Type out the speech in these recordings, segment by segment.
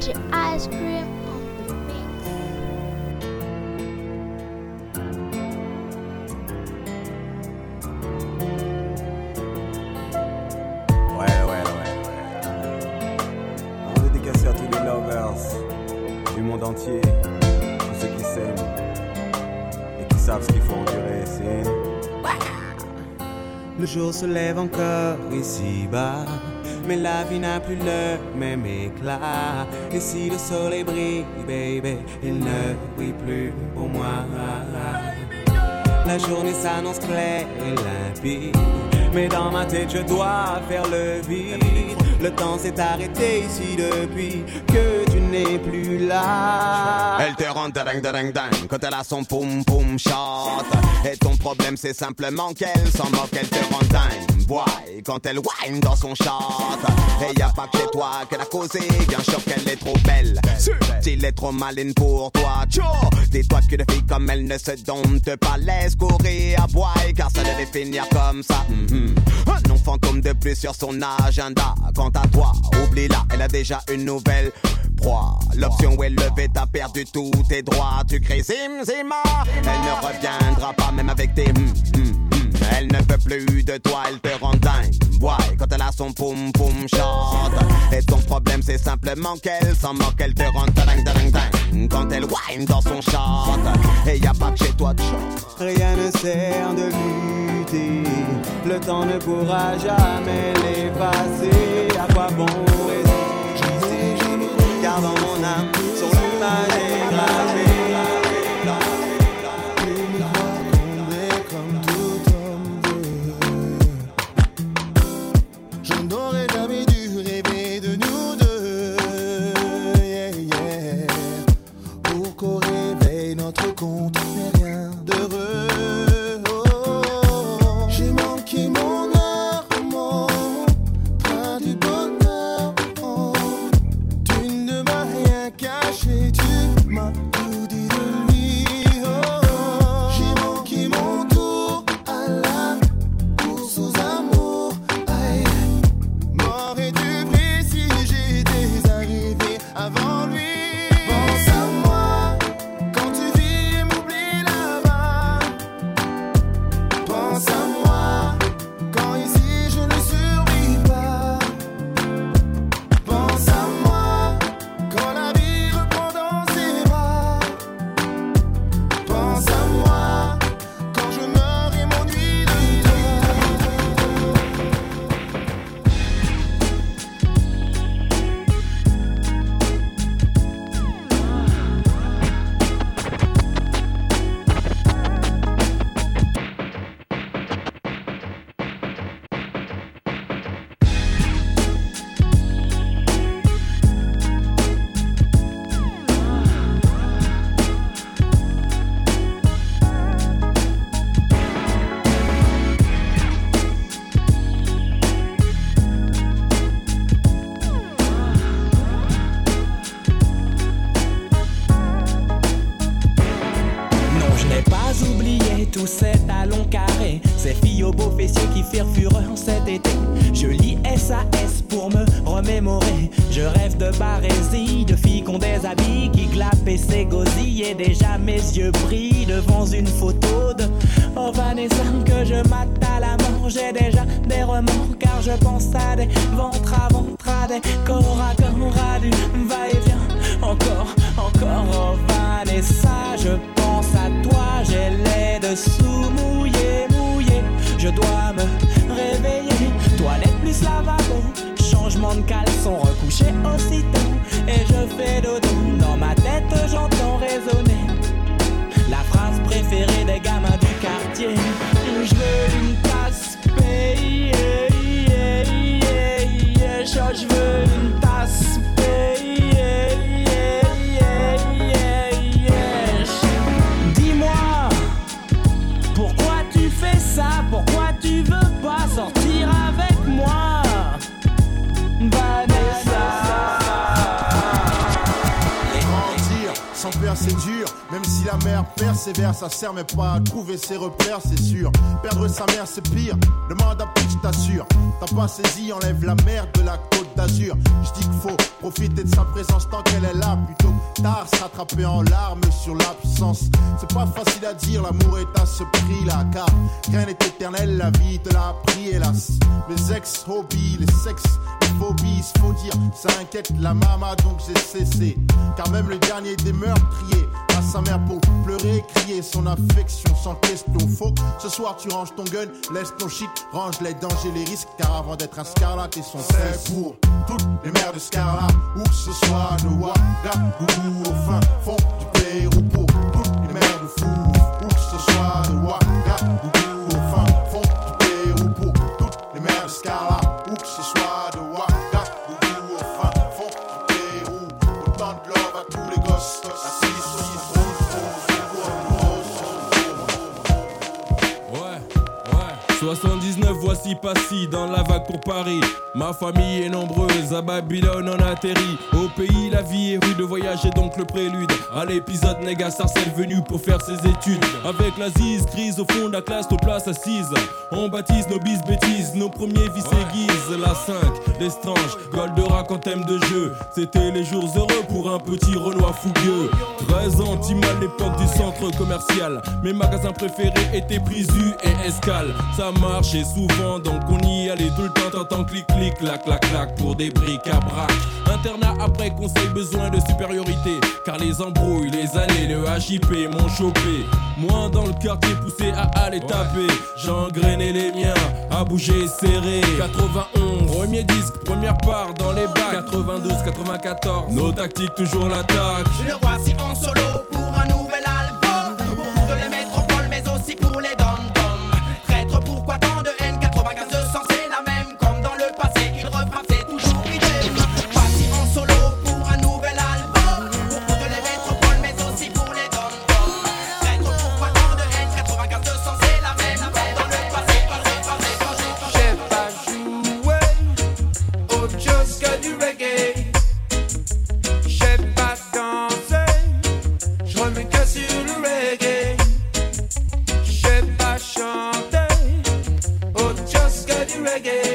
DJ Ice Cream on the mix. Ouais, ouais, ouais, ouais. On veut dédicacer à tous les lovers du monde entier, tous ceux qui s'aiment et qui savent ce qu'il faut endurer. C'est Le jour se lève encore ici-bas, mais la vie n'a plus le même éclat. Et si le soleil brille, baby, il ne brille plus pour moi. La journée s'annonce claire et limpide. Mais dans ma tête, je dois faire le vide. Le temps s'est arrêté ici depuis que tu n'es plus là. Elle te rend ding ding ding quand elle a son poum poum shot. Et ton problème c'est simplement qu'elle s'en moque, elle te rend dingue. Boy, quand elle whine dans son shot. Et y a pas que chez toi qu'elle a causé, bien sûr qu'elle est trop belle. S'il est trop maline pour toi, tcho. Dis-toi que de filles comme elle ne se domptent pas, laisse courir à boy, car ça devait finir comme ça. Mhm. Un nom fantôme de plus sur son agenda. Oublie-la, elle a déjà une nouvelle proie. L'option est levée, t'as perdu tous tes droits. Tu cries zim zima, elle ne reviendra pas même avec tes hum, hum. Elle ne peut plus de toi, elle te rend dingue. Ouais, quand elle a son poum poum shot. Et ton problème c'est simplement qu'elle s'en moque, elle te rend dingue dingue dingue. Quand elle whine dans son shot. Et y a pas que chez toi de chante. Rien ne sert de lutter. Le temps ne pourra jamais l'effacer. À quoi bon résister Car dans mon âme, son image ça sert mais pas à trouver ses repères, c'est sûr. Perdre sa mère, c'est pire, T'as pas saisi, enlève la merde de la côte d'Azur. Je dis qu'il faut profiter de sa présence tant qu'elle est là, plutôt tard se rattraper en larmes sur l'absence. C'est pas facile à dire, l'amour est à ce prix-là, car rien n'est éternel, la vie te l'a appris, hélas. Mes ex-hobbies, les sexes, les phobies, faut dire, ça inquiète la mama, donc j'ai cessé. Car même le dernier des meurtriers à sa mère pour pleurer, crier son affection sans question. Faut ce soir tu ranges ton gun, laisse ton shit, range les dangers, les risques, avant d'être un scarlat, et son C'est pour toutes les mères de Scarlat, où que ce soit de Ouagadougou au fin fond du Pérou, pour toutes les mères de fou, où que ce soit de Ouagadougou au fin fond du Pérou, pour toutes les mères de Scarlat, voici Passy dans la vague pour Paris. Ma famille est nombreuse, à Babylone on atterrit. Au pays, la vie est rude, voyage est donc le prélude. À l'épisode, Néga Sarcelle venu pour faire ses études. Avec la zise grise au fond de la classe, nos places assises. On baptise nos bis bêtises, nos premiers vices aiguisent. La 5, l'estrange, Goldorak en thème de jeu. C'était les jours heureux pour un petit Renoir fougueux. 13 ans, à l'époque du centre commercial. Mes magasins préférés étaient Prisu et Escale. Ça marchait souvent, donc on y allait tout le temps. T'entends clic clic, clac clac clac pour des briques à brac. Internat après conseil, besoin de supériorité. Car les embrouilles, les années, le HIP m'ont chopé. Moi dans le quartier poussé à aller taper. J'engrainais les miens, à bouger serré. 91, premier disque, première part dans les bacs. 92, 94, nos tactiques toujours l'attaque. Le voici en solo reggae.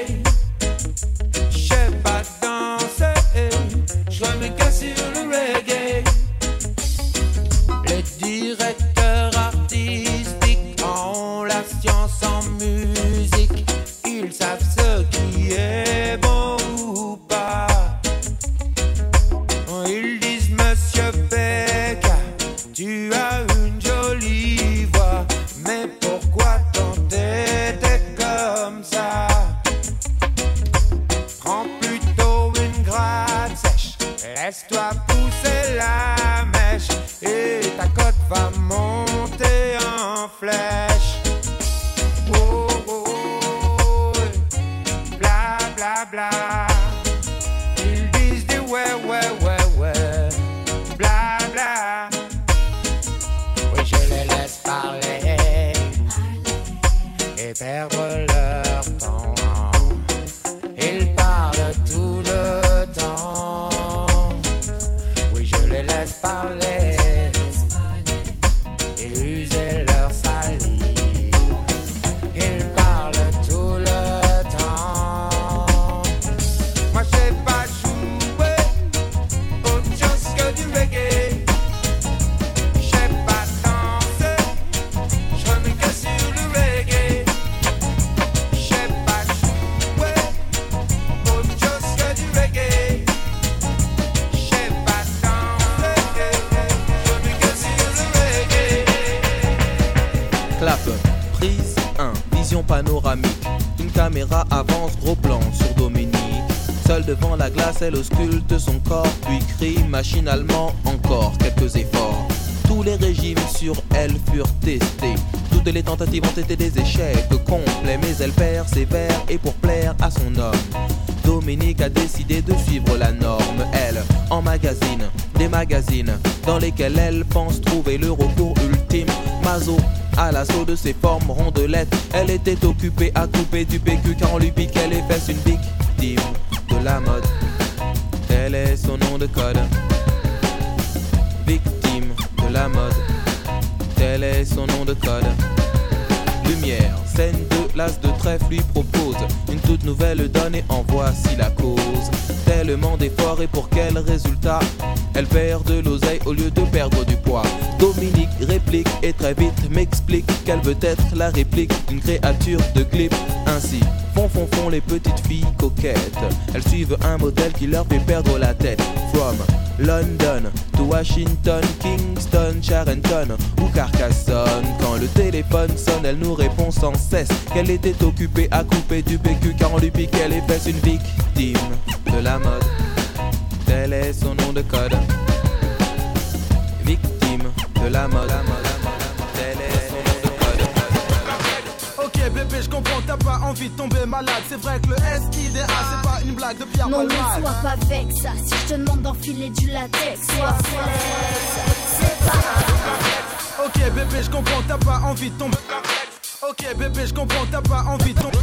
Crie machinalement encore quelques efforts. Tous les régimes sur elle furent testés. Toutes les tentatives ont été des échecs complets, mais elle persévère et pour plaire à son homme. Dominique a décidé de suivre la norme, elle, en magazine, des magazines dans lesquels elle pense trouver le recours ultime. Mazo, à l'assaut de ses formes rondelettes, elle était occupée à couper Lumière, scène de l'as de trèfle lui propose une toute nouvelle donne et en voici la cause. Tellement d'efforts et pour quel résultat? Elle perd de l'oseille au lieu de perdre du poids. Dominique réplique et très vite m'explique qu'elle veut être la réplique d'une créature de clip. Ainsi, font font font les petites filles coquettes. Elles suivent un modèle qui leur fait perdre la tête. From London to Washington, Kingston, Charenton ou Carcassonne. Quand le téléphone sonne, elle nous répond sans cesse qu'elle était occupée à couper du PQ car on lui piquait les fesses. Une victime de la mode. Tel est son nom de code. Victime de la mode. Tel bébé je comprends t'as pas envie de tomber malade. C'est vrai que le SIDA c'est pas une blague de Pierre Non, ne Palmade. sois pas vexe. Si je te demande d'enfiler du latex, sois. C'est pas Ok bébé je comprends t'as pas envie de tomber. Ok bébé je comprends t'as pas envie de tomber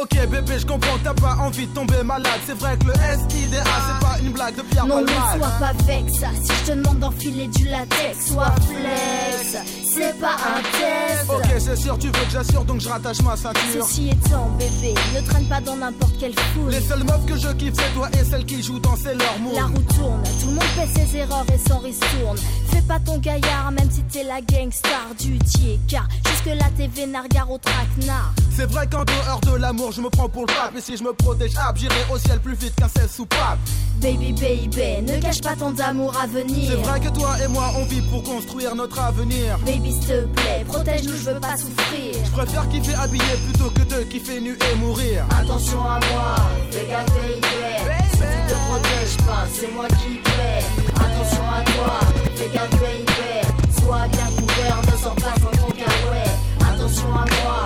Ok bébé je comprends t'as pas envie de tomber malade C'est vrai que le SIDA c'est pas une blague de Pierre Non, ne sois pas vexe. Si je te demande d'enfiler du latex, sois flex. C'est pas un test. Ok c'est sûr tu veux que j'assure donc je rattache ma ceinture Ceci étant, bébé, ne traîne pas dans n'importe quelle foule. Les seules meufs que je kiffe c'est toi et celles qui jouent dans C'est leur moule La roue tourne, tout le monde fait ses erreurs et s'en ristourne. Fais pas ton gaillard, même si t'es la gangstar du tier. Car jusque-là, t'es vénard, gare au traquenard. C'est vrai qu'en dehors de l'amour je me prends pour le pape Et si je me protège hop j'irai au ciel plus vite qu'un sel soupape Baby, baby, ne cache pas ton amour à venir. C'est vrai que toi et moi on vit pour construire notre avenir Baby, s'il te plaît, protège-nous, je veux pas souffrir. Je préfère kiffer habillé plutôt que de kiffer nu et mourir Attention à moi, fais gaffe, baby. Si tu te protèges pas, c'est moi qui paie. Attention à toi, fais gaffe, baby. Sois bien couvert, ne sors pas sans ton carouet. Attention à moi,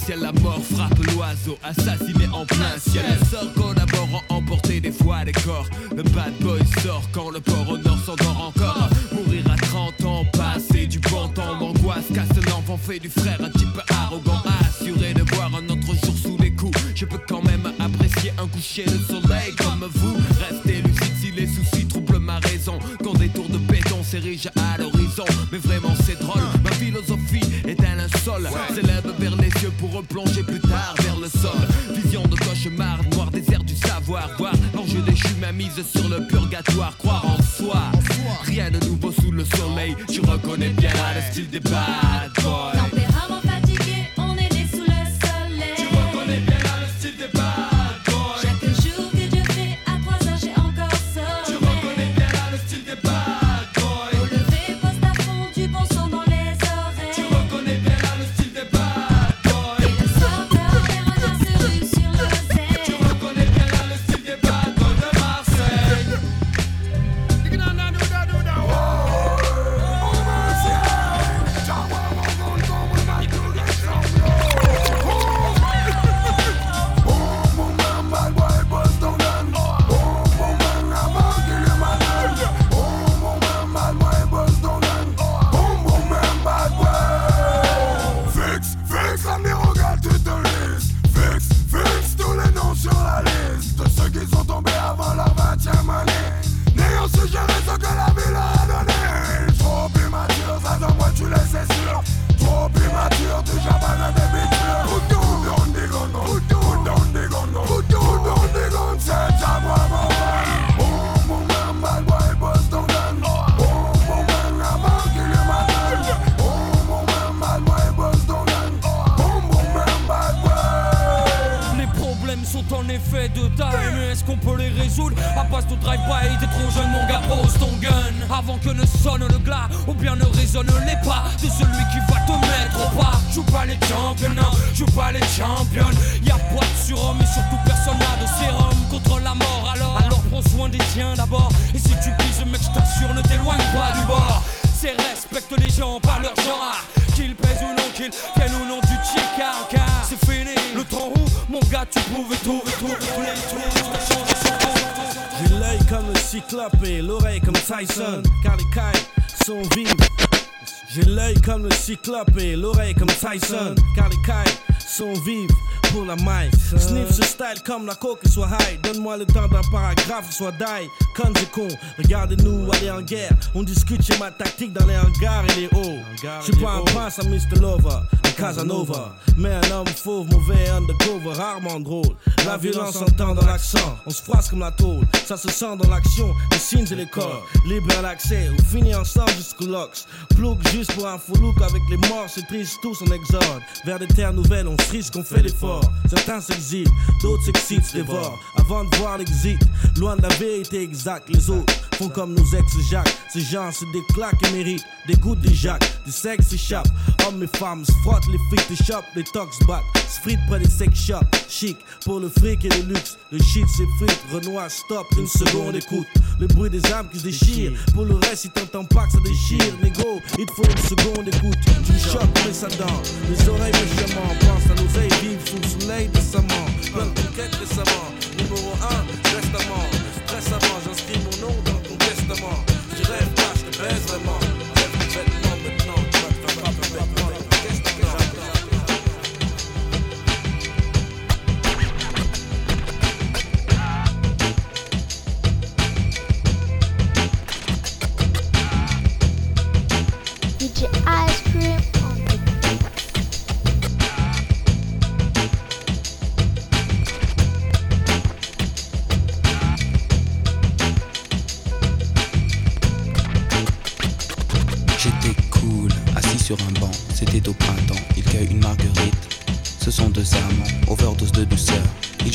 substantiel. La mort frappe l'oiseau, assassiné en plein ciel. Les sorts collaborant, emporter des fois des corps. Le bad boy sort quand le port au nord s'endort encore. Mourir à 30 ans, passer du bon temps. L'angoisse casse l'enfant, fait du frère un type arrogant. Assuré de voir un autre jour sous les coups. Je peux quand même apprécier un coucher de soleil comme vous. Sur le purgatoire. Croire en soi, rien de nouveau sous le soleil. Tu reconnais bien le style des bad J'ai l'œil comme le cyclope et l'oreille comme Tyson. Car les cailles sont vives. J'ai l'œil comme le cyclope et l'oreille comme Tyson. Car les cailles sont vives pour la maille. Sniff ce style comme la coke soit high. Donne-moi le temps d'un paragraphe, soit die. Quand c'est con, regardez-nous aller en guerre. On discute chez ma tactique dans les hangars et les hauts. Je suis pas un prince à Mr. Lover, un Casanova. Mais un homme fauve, mauvais, undercover, rarement drôle. La violence s'entend dans l'accent, on se froisse comme la tôle. Ça se sent dans l'action, les signes et les corps. Libre à l'accès, on finit ensemble jusqu'au lox. Plouc juste pour un faux look avec les morts, c'est triste, tous en exode. Vers des terres nouvelles, on se risque, on fait l'effort. Certains s'exilent, d'autres s'excitent, se dévorent. Avant de voir l'exit, loin de la vérité exacte, les autres font comme nos ex-jacques. Ces gens se déclaquent et méritent des gouttes de jacques. Du sexe s'échappe, hommes et femmes se frottent, les frites des shops, les tox battent. Se fritent près des sex shops, chic pour le fric et le luxe. Le shit s'effrite, Renoir stop, une seconde écoute. Le bruit des âmes qui se déchirent. Pour le reste, si t'entends pas que ça déchire, négo, il te faut une seconde écoute. Tu choques, mais ça dent. Les oreilles méchamment pensent à l'oseille vive sous le soleil décemment. Plein de conquêtes récemment. Numéro 1, restamment. Stressamment, j'inscris mon nom dans ton testament.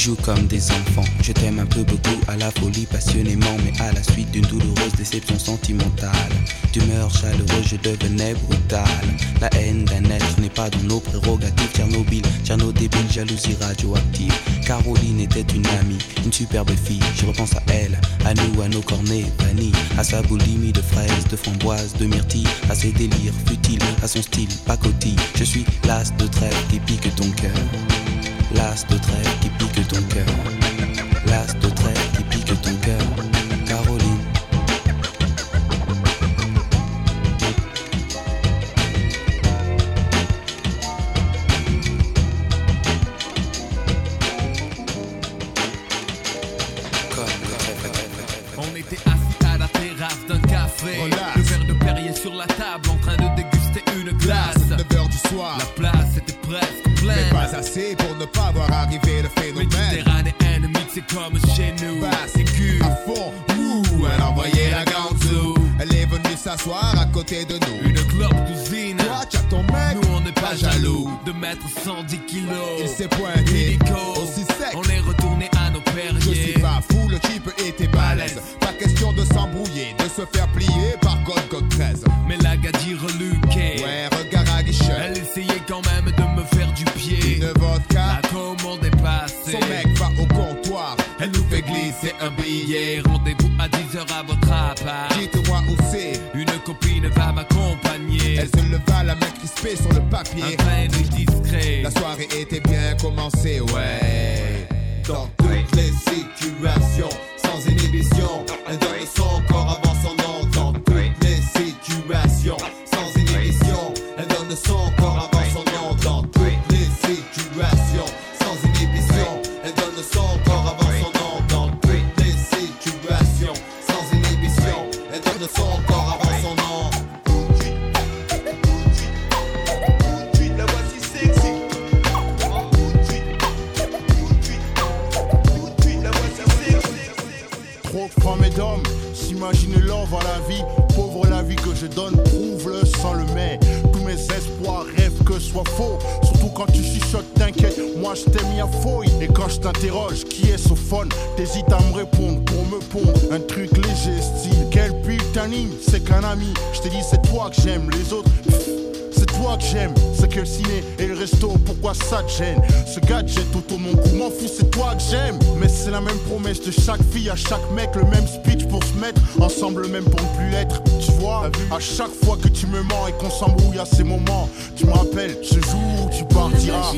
Ils jouent comme des enfants. Je t'aime un peu beaucoup à la folie passionnément, mais à la suite d'une douloureuse déception sentimentale. D'humeur chaleureuse, je devenais brutal. La haine d'un être n'est pas dans nos prérogatives. Tchernobyl, Tcherno débile, jalousie radioactive. Caroline était une amie, une superbe fille. Je repense à elle, à nous, à nos cornets vanille, à sa boulimie de fraises, de framboises, de myrtilles, à ses délires futiles, à son style pacotille. Je suis l'as de trêve qui pique ton cœur. L'as de trêve qui pique ton cœur. L'as de trêve qui pique ton cœur. Caroline. On était assis à la terrasse d'un café. Le verre de Perrier sur la table en train de déguster une glace. 9h du soir. La place était presque Mais pleine. pas assez pour à côté de nous. Une clope cousine. Toi, tu as ton mec. Nous on n'est pas jaloux de mettre 110 kilos. Il s'est pointé aussi sec. On est retourné à nos Je perriers. suis pas fou, le type était balèze. Pas question de s'embrouiller, de se faire plier par God God 13. Mais la gadie reluquée. Ouais, regard à guichet. Elle essayait quand même de me faire du pied. Une vodka. La commande est passée. Son mec va au comptoir. Elle nous fait glisser un billet. Rendez-vous à 10h à votre appart. Leva la main crispée sur le papier. Un discret. La soirée était bien commencée, ouais. Dans à chaque mec, le même speech pour se mettre ensemble même pour ne plus l'être Tu vois, à chaque fois que tu me mens et qu'on s'embrouille à ces moments Tu me rappelles ce jour où tu partiras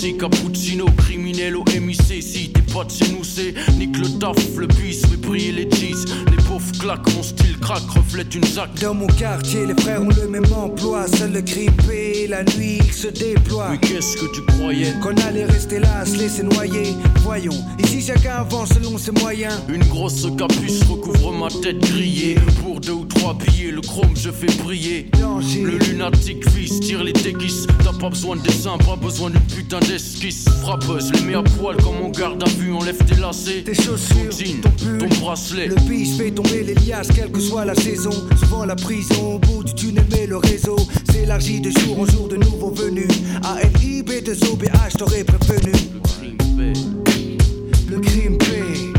l'MC, cappuccino, criminel au MIC. Si t'es pas de chez nous, c'est nique le taf, le bis, mais briller les cheese. Les pauvres claquent, mon style craque, reflète une zac. Dans mon quartier, les frères ont le même emploi. Seul le crime paie, la nuit il se déploie. Mais qu'est-ce que tu Qu'on allait rester là, se laisser noyer. Voyons, ici chacun avance selon ses moyens. Une grosse capuce recouvre ma tête grillée. Pour deux ou trois billets, le chrome je fais briller. Le lunatique fils tire les déguises. T'as pas besoin de dessin, pas besoin d'une putain d'esquisse. Frappeuse, les mets à poil comme on garde à vue, enlève tes lacets. Tes chaussures, ton jean, ton pull, ton bracelet. Le bis fait tomber les liasses, quelle que soit la saison. Souvent la prison, au bout du tunnel, mais le réseau s'élargit de jour en jour de nouveaux venus. ALIB de OBH, t'aurais prévenu. Le crime paie.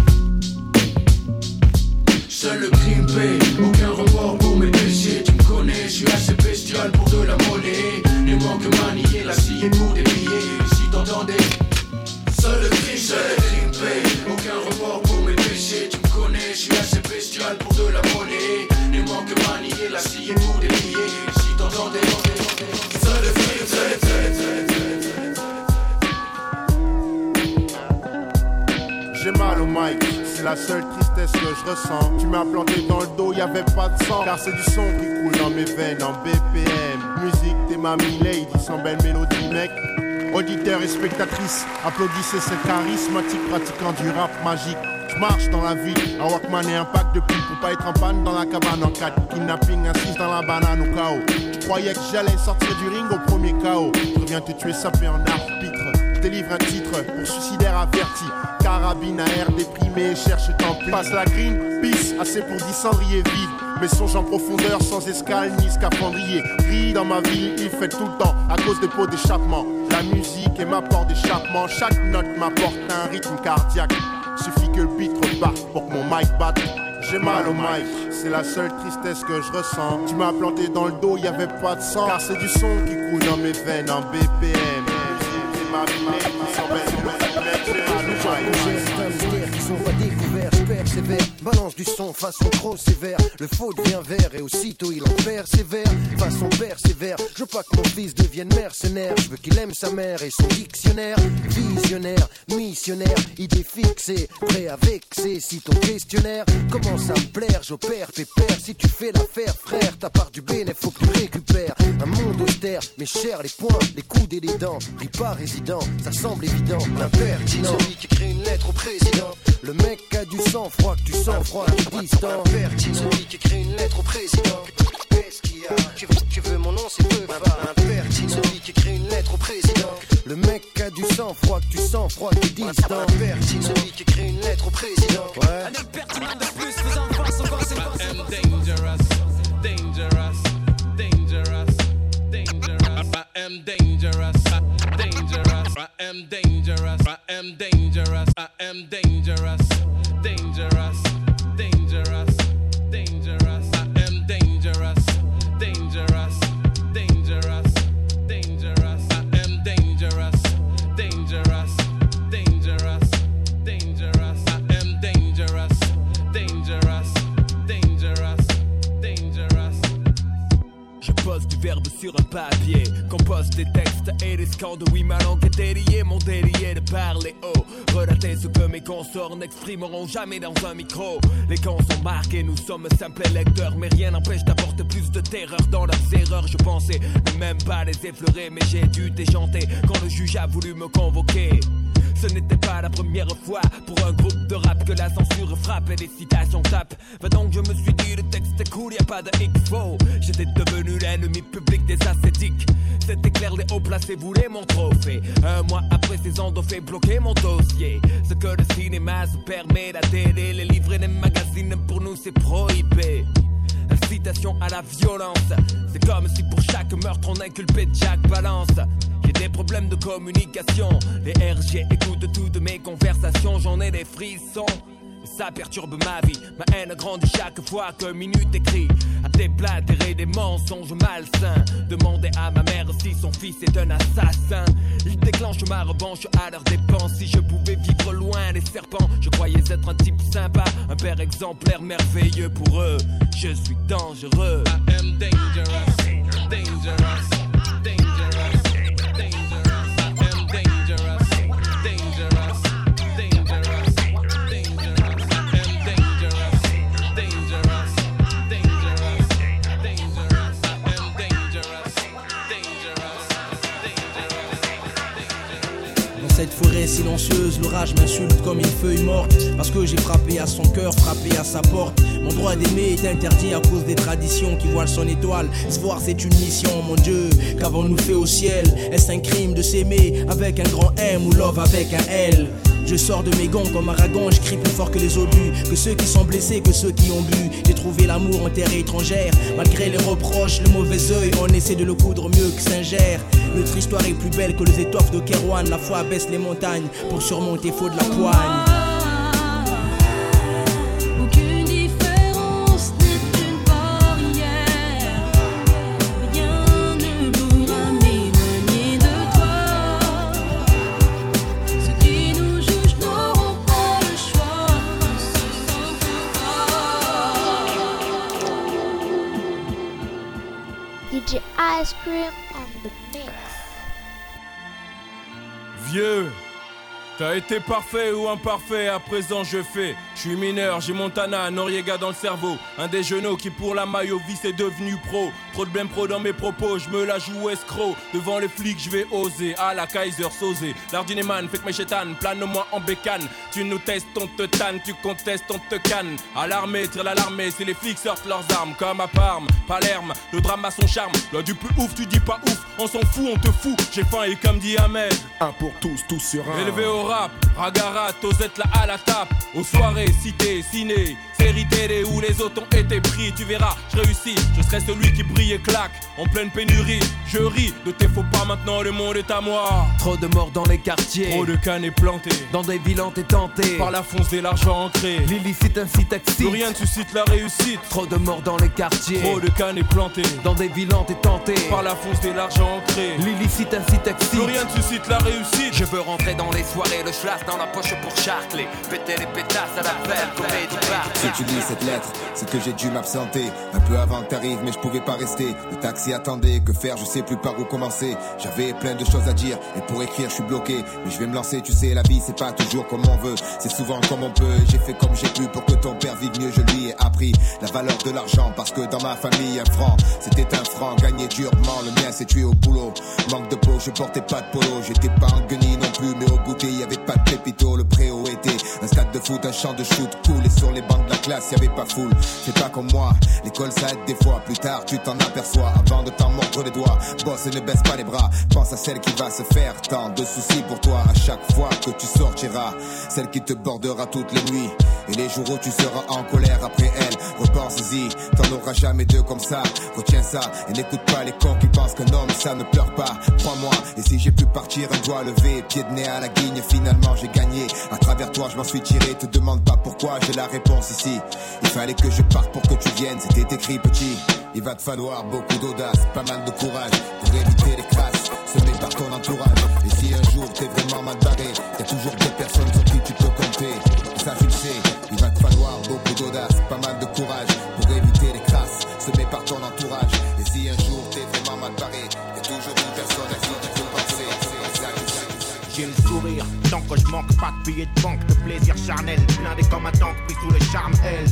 Seul le crime paie, aucun remords pour mes péchés. Tu me connais, je suis assez bestial pour de la monnaie. Ne manque manier la scie pour des la seule tristesse que je ressens. Tu m'as planté dans le dos, y avait pas de sang. Car c'est du son qui coule dans mes veines en BPM. Musique, t'es ma lady sans belle mélodie, mec. Auditeurs et spectatrices, applaudissez ce charismatique pratiquant du rap magique. Je marche dans la ville, un Walkman et un pack de pile pour pas être en panne dans la cabane en 4 Kidnapping assise dans la banane au chaos. Tu croyais que j'allais sortir du ring au premier chaos. Je viens te tuer sapé en arbitre. Délivre un titre pour suicidaire averti. Carabine à air déprimé, cherche tant pis. Passe la green, peace, assez pour 10 cendriers vides. Mais songe en profondeur sans escale ni scaphandrier. Gris dans ma vie, il fait tout le temps à cause des pots d'échappement. La musique est ma porte d'échappement. Chaque note m'apporte un rythme cardiaque. Suffit que le beat reparte pour que mon mic batte. J'ai mal au mic, c'est la seule tristesse que je ressens. Tu m'as planté dans le dos, y avait pas de sang. Car c'est du son qui coule dans mes veines en BPM. Ma vie, sans au mic. Qui sont pas découverts, je persévère. Balance du son façon trop sévère. Le faux devient vert et aussitôt il en persévère. Façon persévère, je veux pas que mon fils devienne mercenaire. Je veux qu'il aime sa mère et son dictionnaire. Visionnaire, missionnaire, idée fixée, prêt à vexer. Si ton questionnaire commence à me plaire, j'opère pépère. Si tu fais l'affaire, frère, ta part du bénéfice, faut que tu récupères. Un monde austère, mais cher les poings, les coudes et les dents. Pris pas résident, ça semble évident. L'impertinent, celui qui écrit une lettre au président. Le mec a du sang froid, que tu sens froid. Celui qui écrit une lettre au président. Qu'est-ce qu'il y a tu veux, tu veux mon nom, c'est peu Impertinent, celui qui écrit une lettre au président. Le mec a du sang froid, que tu sens froid, qui distant. Celui qui écrit une lettre au président. Ouais. Un impertinent de plus faisant face aux conséquences. I am dangerous, dangerous, dangerous, dangerous. I am dangerous, dangerous. I am dangerous, I am dangerous, I am dangerous, dangerous, dangerous. Sur un papier. Compose des textes et des scandes. Oui, ma langue est déliée, mon délié de parler haut. Relater ce que mes consorts n'exprimeront jamais dans un micro. Les camps sont marqués, nous sommes simples lecteurs. Mais rien n'empêche d'apporter plus de terreur dans leurs erreurs. Je pensais ne même pas les effleurer, mais j'ai dû déchanter quand le juge a voulu me convoquer. Ce n'était pas la première fois pour un groupe de rap que la censure frappe et les citations tapent. Va donc, je me suis dit, le texte est cool, y a pas de X-Fo. J'étais devenu l'ennemi public des ascétiques. C'était clair, les hauts placés voulaient mon trophée. Un mois après, ces ont fait bloquer mon dossier. Ce que le cinéma se permet, la télé, les livres et les magazines, pour nous c'est prohibé. Incitation à la violence. C'est comme si pour chaque meurtre on inculpait Jack Balance. Des problèmes de communication. Les RG écoutent toutes mes conversations, j'en ai des frissons. Ça perturbe ma vie, ma haine grandit chaque fois que minute écrit à déblatérer des mensonges malsains. Demander à ma mère si son fils est un assassin. Il déclenche ma revanche à leur dépense. Si je pouvais vivre loin des serpents, je croyais être un type sympa, un père exemplaire merveilleux pour eux. Je suis dangereux. I am dangerous, cette forêt silencieuse, l'orage m'insulte comme une feuille morte. Parce que j'ai frappé à son cœur, frappé à sa porte. Mon droit d'aimer est interdit à cause des traditions qui voilent son étoile. Se voir, c'est une mission, mon Dieu. Qu'avons-nous fait au ciel? Est-ce un crime de s'aimer avec un grand M ou love avec un L? Je sors de mes gonds comme Aragon, je crie plus fort que les obus, que ceux qui sont blessés, que ceux qui ont bu. J'ai trouvé l'amour en terre étrangère, malgré les reproches, le mauvais œil, on essaie de le coudre mieux que Saint-Gère. Notre histoire est plus belle que les étoffes de Kerouan, la foi baisse les montagnes pour surmonter faut de la poigne. T'as été parfait ou imparfait, à présent je fais. Je suis mineur, j'ai Montana, Noriega dans le cerveau. Un des genoux qui pour la maille au vice est devenu pro. Trop de blême pro dans mes propos, je me la joue escroc. Devant les flics, je vais oser. À la Kaiser, Sosé. L'ardineman, fait que mes chétanes, plane-moi en bécane. Tu nous testes, on te tanne, tu contestes, on te canne. À l'armée, tire l'alarmée, si les flics sortent leurs armes. Comme à Parme, Palerme, le drame a son charme. Loi du plus ouf, tu dis pas ouf, on s'en fout, on te fout. J'ai faim et comme dit Ahmed. Un pour tous, tous sur un. Élevé au rap, Ragarat, Osette là à la tape. Aux soirées, cité, ciné, télé où les autres ont été pris. Tu verras, je réussis, je serai celui qui brille et claque. En pleine pénurie, je ris de tes faux pas maintenant, le monde est à moi. Trop de morts dans les quartiers. Trop de cannes et plantés. Dans des villes et tentées. Par la fonce et l'argent ancré. L'illicite excite. Plus rien ne suscite la réussite. Trop de morts dans les quartiers. Trop de cannes et plantés. Dans des villes et tentées. Par la fonce et l'argent ancré. L'illicite excite. Plus rien ne suscite la réussite. Je veux rentrer dans les soirées, le schlass dans la poche pour charcler. Péter les pétasses à la belle comédie Tu lis cette lettre, c'est que j'ai dû m'absenter. Un peu avant que t'arrives, mais je pouvais pas rester. Le taxi attendait, que faire, je sais plus par où commencer. J'avais plein de choses à dire, et pour écrire je suis bloqué. Mais je vais me lancer, tu sais, la vie c'est pas toujours comme on veut. C'est souvent comme on peut, j'ai fait comme j'ai pu Pour que ton père vive mieux, je lui ai appris La valeur de l'argent, parce que dans ma famille un franc C'était un franc, gagné durement, le mien s'est tué au boulot. Manque de peau, je portais pas de polo. J'étais pas en guenille non plus, mais au goûter y avait pas de pépito Le préau était un stade de foot, un champ de shoot cool Et sur les bancs de la classe y avait pas foule. C'est pas comme moi, l'école ça aide des fois. Plus tard tu t'en aperçois, avant de t'en mordre les doigts Bosse et ne baisse pas les bras, pense à celle qui va se faire Tant de soucis pour toi. À chaque fois que tu sortiras Celle qui te bordera toutes les nuits. Et les jours où tu seras en colère après elle. Repense-y, t'en auras jamais deux comme ça. Retiens ça et n'écoute pas les cons qui pensent qu'un homme ça ne pleure pas. Crois-moi, et si j'ai pu partir un doigt levé Pied de nez à la guigne, finalement j'ai gagné. À travers toi je m'en suis tiré, te demande pas pourquoi J'ai la réponse ici, il fallait que je parte pour que tu viennes C'était écrit petit, il va te falloir beaucoup d'audace Pas mal de courage pour éviter les crasses. Semé par ton entourage. Et si un jour t'es vraiment mal barré Y'a toujours des pas de billets de banque, de plaisir charnel, blindé comme un tank, pris sous le charme L.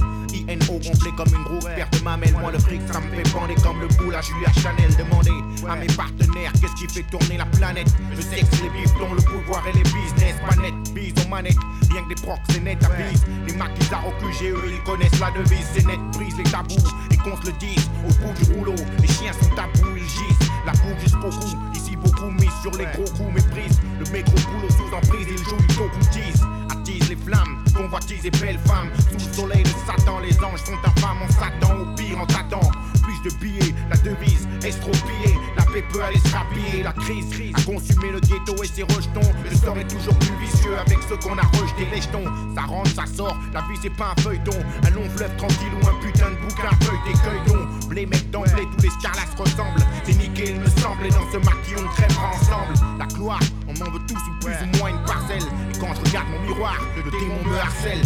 INO gonflé comme une grosse paire de moi le fric ça me fait bander comme le boule à Julia Chanel. Demandez à mes partenaires qu'est-ce qui fait tourner la planète? Sais que les bifs le pouvoir et les business, net, bise aux manettes, bien que des procs c'est net à bise. Les maquisards au QGE ils connaissent la devise, c'est net, brise les tabous et qu'on se le dise. Au bout du rouleau, les chiens sont tabous, ils gisent. La coupe jusqu'au cou, ici beaucoup mise sur les gros coups, méprise. Le métro boulot sous emprise, il joue du cocoutise. Attise les flammes, convoitise et belles femmes. Sous le soleil de Satan, les anges sont infâmes. On s'attend au pire en t'attend. Plus de billets, la devise estropiée. La paix peut aller se rapiller. La crise a consumé le ghetto et ses rejetons. Je serai toujours plus vicieux avec ceux qu'on a rejetés. Les jetons, ça rentre, ça sort. La vie c'est pas un feuilleton. Un long fleuve tranquille ou un putain de bouquin feuille des cueillons. Blé mec d'emblée, tous les scarlas ressemblent. C'est niqué, il me semble. Et dans ce maquillon, on crèvera ensemble. La gloire, on m'en veut tous ou plus ou moins une parcelle. Et quand je regarde mon miroir, le démon me harcèle.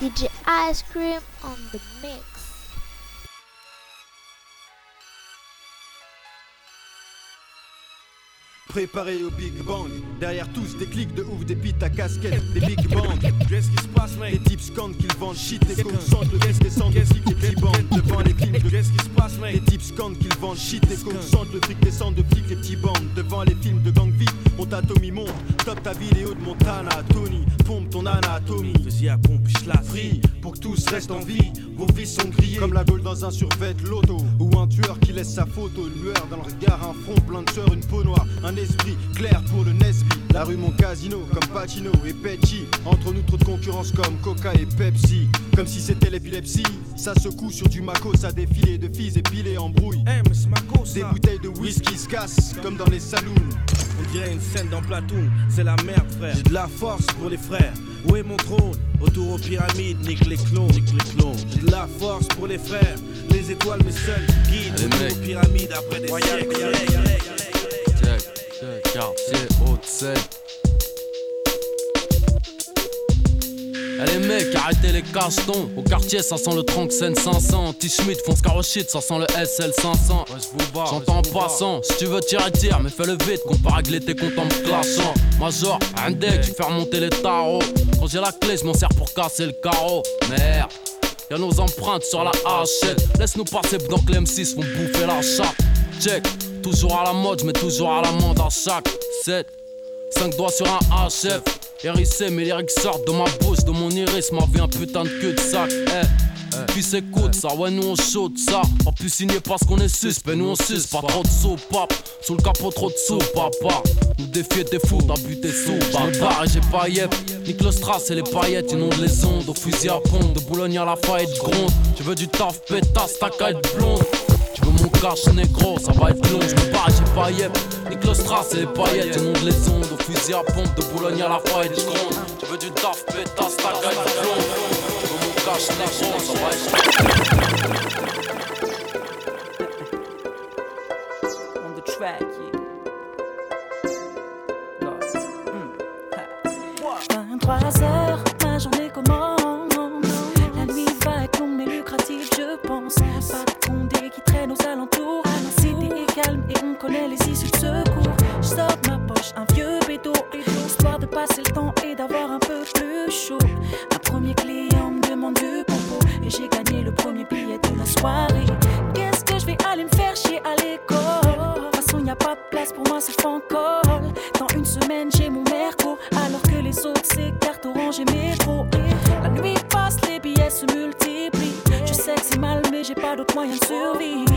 DJ Ice Cream on the mix. Préparé au Big Bang, derrière tous des clics de ouf, des pites à casquette, des Big Bang. Qu'est-ce qui se passe, mec? Les types scandent qu'ils vendent shit et consentent le risque des centres de flics et petits bandes devant les films. de- Qu'est-ce qui se passe, mec? Les types scandent qu'ils vendent shit et consentent le fric des centres de flics et petits bandes devant les films de gang vite. Mon Tommy monte, top ta vidéo de Montana, Tony, pompe ton anatomie. Vas-y à pompe, la free, pour que tous restent en vie. Vos vies sont grillées comme la gueule dans un survêt loto. Ou un tueur qui laisse sa photo, une lueur dans le regard, un front plein de sueur, une peau noire, un esprit clair pour le Nesby. La rue mon casino, comme Pacino et Pecci. Entre nous trop de concurrence comme Coca et Pepsi. Comme si c'était l'épilepsie, ça secoue sur du Mako, ça défilé de filles épilées en brouille. Des bouteilles de whisky se cassent comme dans les saloons. On dirait une scène dans Platoon, c'est la merde frère. J'ai de la force pour les frères. Où est mon trône? Autour aux pyramides, nique les clones, nique les clones. J'ai de la force pour les frères. Les étoiles mes seuls guides. Autour aux pyramides après des siècles. Check, check, Allez mec, arrêtez les castons. Au quartier, ça sent le Tronxen 500. T-Schmidt, fonce carochite, ça sent le SL 500. J'entends en passant, si tu veux tirer, tire, mais fais le vite. Qu'on pas régler tes comptes en me clashant. Major, un deck, tu fais remonter les tarots. Quand j'ai la clé, je m'en sers pour casser le carreau. Merde. Y'a nos empreintes sur la hachette. Laisse-nous passer pendant que les M6 vont bouffer la chatte. Check, toujours à la mode, je mets toujours à l'amende à chaque 7. 5 doigts sur un HF. Hérissé, mes lyrics sortent de ma bouche, de mon iris, ma vie un putain de queue de sac. Eh, puis écoute ça, ouais, nous on chaude ça. Pas pu signer parce qu'on est suspect, nous on suce. Pas trop de sous, pap. Sous le capot, trop de sous, papa. Nous défier des fous, t'as buté sous, barbare. Et j'ai pas yep. Nique le strass et les paillettes, inonde les ondes. Au fusil à pompe, de Boulogne à la Fayette, gronde. Tu veux du taf, pétasse, ta être blonde. Tu veux mon cash négro, ça va être long, je me bats, j'ai pas yep. Strass et les ondes. Au fusil à pompe, de Boulogne à la gronde. Tu veux du taf, pétasse, ta être blonde. Tu veux mon cash négro, ça va être on the track, yeah. 23 heures, ma journée commence. La nuit va être longue mais lucrative, je pense. Pas de condé qui traîne aux alentours. Calme et on connaît les issues de secours. Je sors ma poche un vieux bédo, histoire de passer le temps et d'avoir un peu plus chaud. Un premier client me demande du popo et j'ai gagné le premier billet de la soirée. Qu'est-ce que je vais aller me faire chier à l'école? De toute façon, y a pas de place pour moi, c'est encore. Dans une semaine, j'ai mon merco, alors que les autres s'écartent orange et métro. La nuit passe, les billets se multiplient. Je sais que c'est mal, mais j'ai pas d'autre moyen de survivre.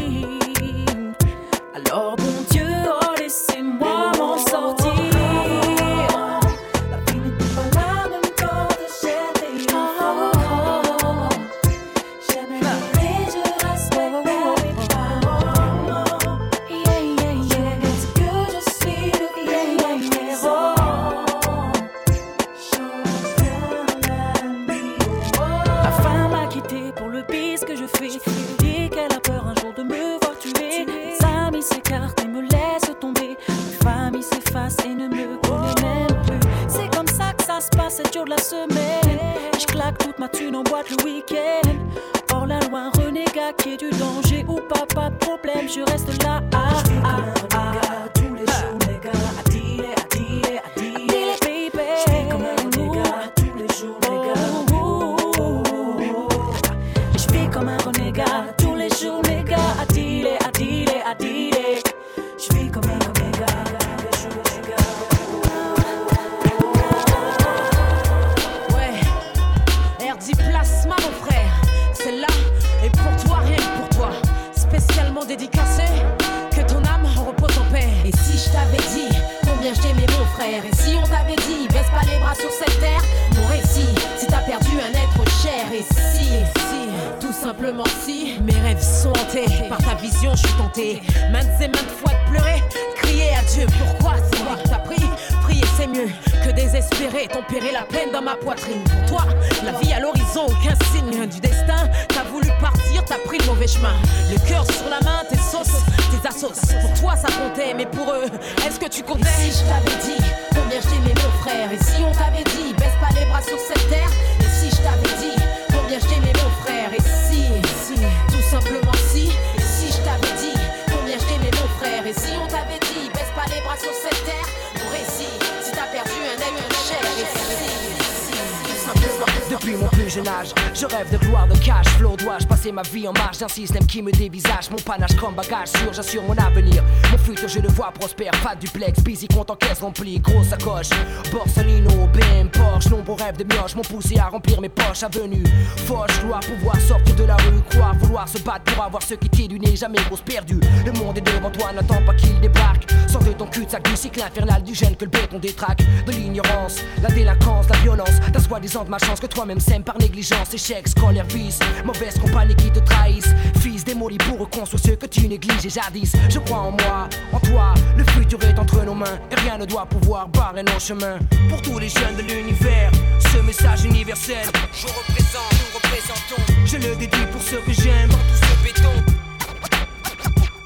Je rêve de gloire, de cash flow. Dois-je passer ma vie en marge d'un système qui me dévisage Mon panache comme bagage sûr, j'assure mon avenir. Mon futur, je le vois prospère. Pas duplex, busy, compte en caisse remplie. Grosse sacoche, Borsalino, BM, Porsche. Nombreux rêves de mioche m'ont poussé à remplir mes poches. Avenue, Foch, gloire, pouvoir sortir de la rue. Croire, vouloir se battre pour avoir ce qui t'est du nez. Jamais grosse perdue. Le monde est devant toi, n'attends pas qu'il débarque. Sors de ton cul de sac du cycle infernal du gène que le béton détraque. De l'ignorance, la délinquance, la violence. Ta soi-disant de ma chance que toi-même sème par négligence. Échec, scolaire, vice. Mauvaise compagnie qui te trahissent. Fils démoli pour reconstruire ce que tu négliges et jadis. Je crois en moi, en toi. Le futur est entre nos mains. Et rien ne doit pouvoir barrer nos chemins. Pour tous les jeunes de l'univers, ce message universel. Je représente, nous représentons. Je le dédie pour ceux que j'aime. Dans tout ce béton.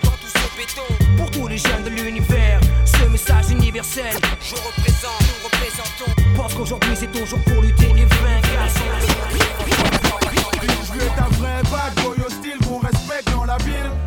Dans tout ce béton. Pour tous les jeunes de l'univers, message universel. Je représente, nous représentons. Pense qu'aujourd'hui c'est ton jour pour lutter et vaincre. Je être un vrai bad boy hostile qu'on respecte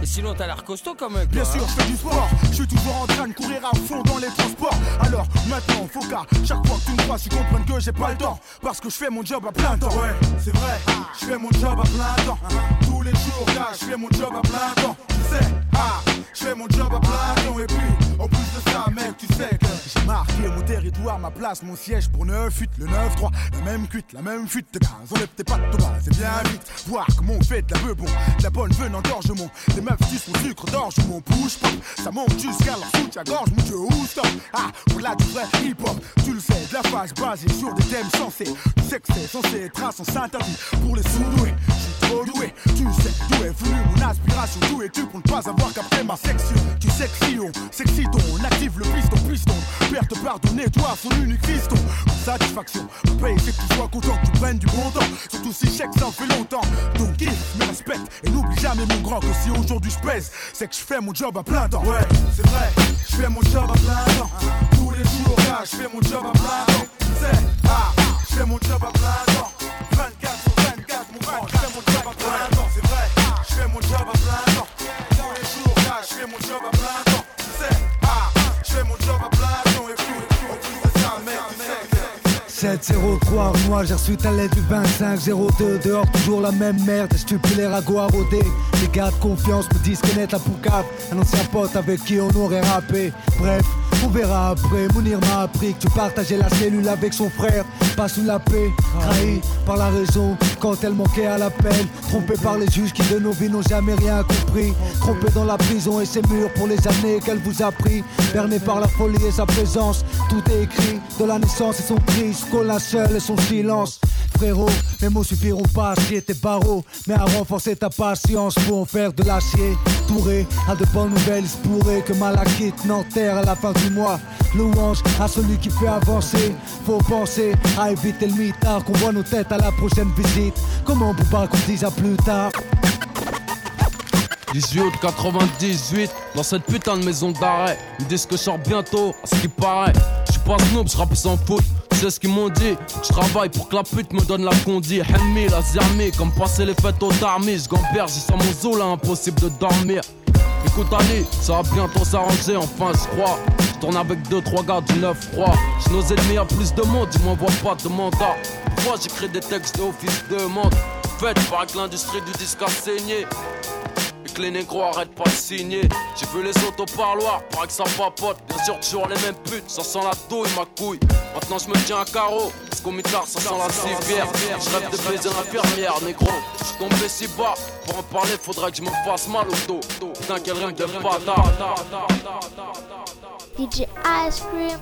Et sinon, t'as l'air costaud quand même. Bien sûr, je fais du sport. Je suis toujours en train de courir à fond dans les transports. Alors maintenant, faut qu'à chaque fois que tu me crois, tu comprennes que j'ai pas le temps. Parce que je fais mon job à plein temps. Ouais, c'est vrai. Je fais mon job à plein temps. Tous les jours, là, je fais mon job à plein temps. Tu sais, ah, je fais mon job à plein temps. Et puis, en plus de ça, mec, tu sais que j'ai marqué mon territoire, ma place, mon siège pour 9 8 le 9-3. La même cuite, la même fuite de gaz. Enlève tes pattes c'est bien vite. Voir comment on fait de la bon, de la bonne veine engorgement. Les meufs disent mon sucre d'orge ou mon push pop. Ça monte jusqu'à leur soutien-gorge, mon dieu, où stop? Ah, voilà du vrai hip-hop. Tu le sais, de la phase basée sur des thèmes sensés. Tu sais que c'est censé être un sens interdit pour les sous-doués. Je suis trop doué, tu sais d'où est venue mon aspiration. D'où es-tu pour ne pas avoir capté ma section? Tu sais que si on s'excite, on active le piston, piston. Père te pardonner, toi, son unique fiston. Satisfaction, mon paye, c'est que tu sois content tu prennes du bon temps. Surtout si chèque, ça fait longtemps. Donc, kiffe, me respecte et n'oublie jamais mon grand que si aujourd'hui je pèse, c'est que je fais mon job à plein temps. Ouais, c'est vrai, je fais mon job à plein temps. Tous les jours, là, je fais mon job à plein temps. Sais, ah, je fais mon job à plein temps. 703, moi j'ai reçu ta lettre du 2502 Dehors toujours la même merde, stupulaire à rôder. Les gars de confiance me disent connaître la poucave Un ancien pote avec qui on aurait rappé. Bref, on verra après Mounir m'a appris que tu partageais la cellule avec son frère. Pas sous la paix, trahi par la raison. Quand elle manquait à l'appel Trompé par les juges qui de nos vies n'ont jamais rien compris. Trompé dans la prison et ses murs pour les années qu'elle vous a pris. Berné par la folie et sa présence Tout est écrit. De la naissance et son cri Jusqu'au linceul et son silence Mes mots suffiront pas à scier tes barreaux. Mais à renforcer ta patience pour en faire de l'acier. Touré à de bonnes nouvelles, il se que Malakite n'enterre à la fin du mois. Louange à celui qui fait avancer. Faut penser à éviter le mitard Qu'on voit nos têtes à la prochaine visite. Comment on peut pas qu'on dise à plus tard? 18 août 98, dans cette putain de maison d'arrêt. Ils disent que je sors bientôt, à ce qui paraît. Je suis pas snoop, je rappe sans foot. Sais ce qu'ils m'ont dit? Je travaille pour que la pute me donne la condi. Henmi, la zermi, comme passer les fêtes au tarmi. Je gamberge, sans mon zoo là, impossible de dormir. Écoute Ali, ça va bientôt s'arranger, enfin je crois. Je tourne avec 2-3 gars du 9-3. Je nos ennemis à plus de monde, ils m'envoient pas de mandat. Moi j'écris des textes d'office de monde? Faites par que l'industrie du disque a saigné. Que les négros arrêtent pas de signer. J'ai vu les autres au parloir, paraît que ça papote. Bien sûr, toujours les mêmes putes, ça sent la douille, ma couille. Maintenant je me tiens à carreau, parce qu'au mitard ça sent la civière. Je rêve de baiser l'infirmière, négro. Je suis tombé si bas, pour en parler, faudrait que je me fasse mal au dos. Putain, quel rien de bâtard. DJ Ice Cream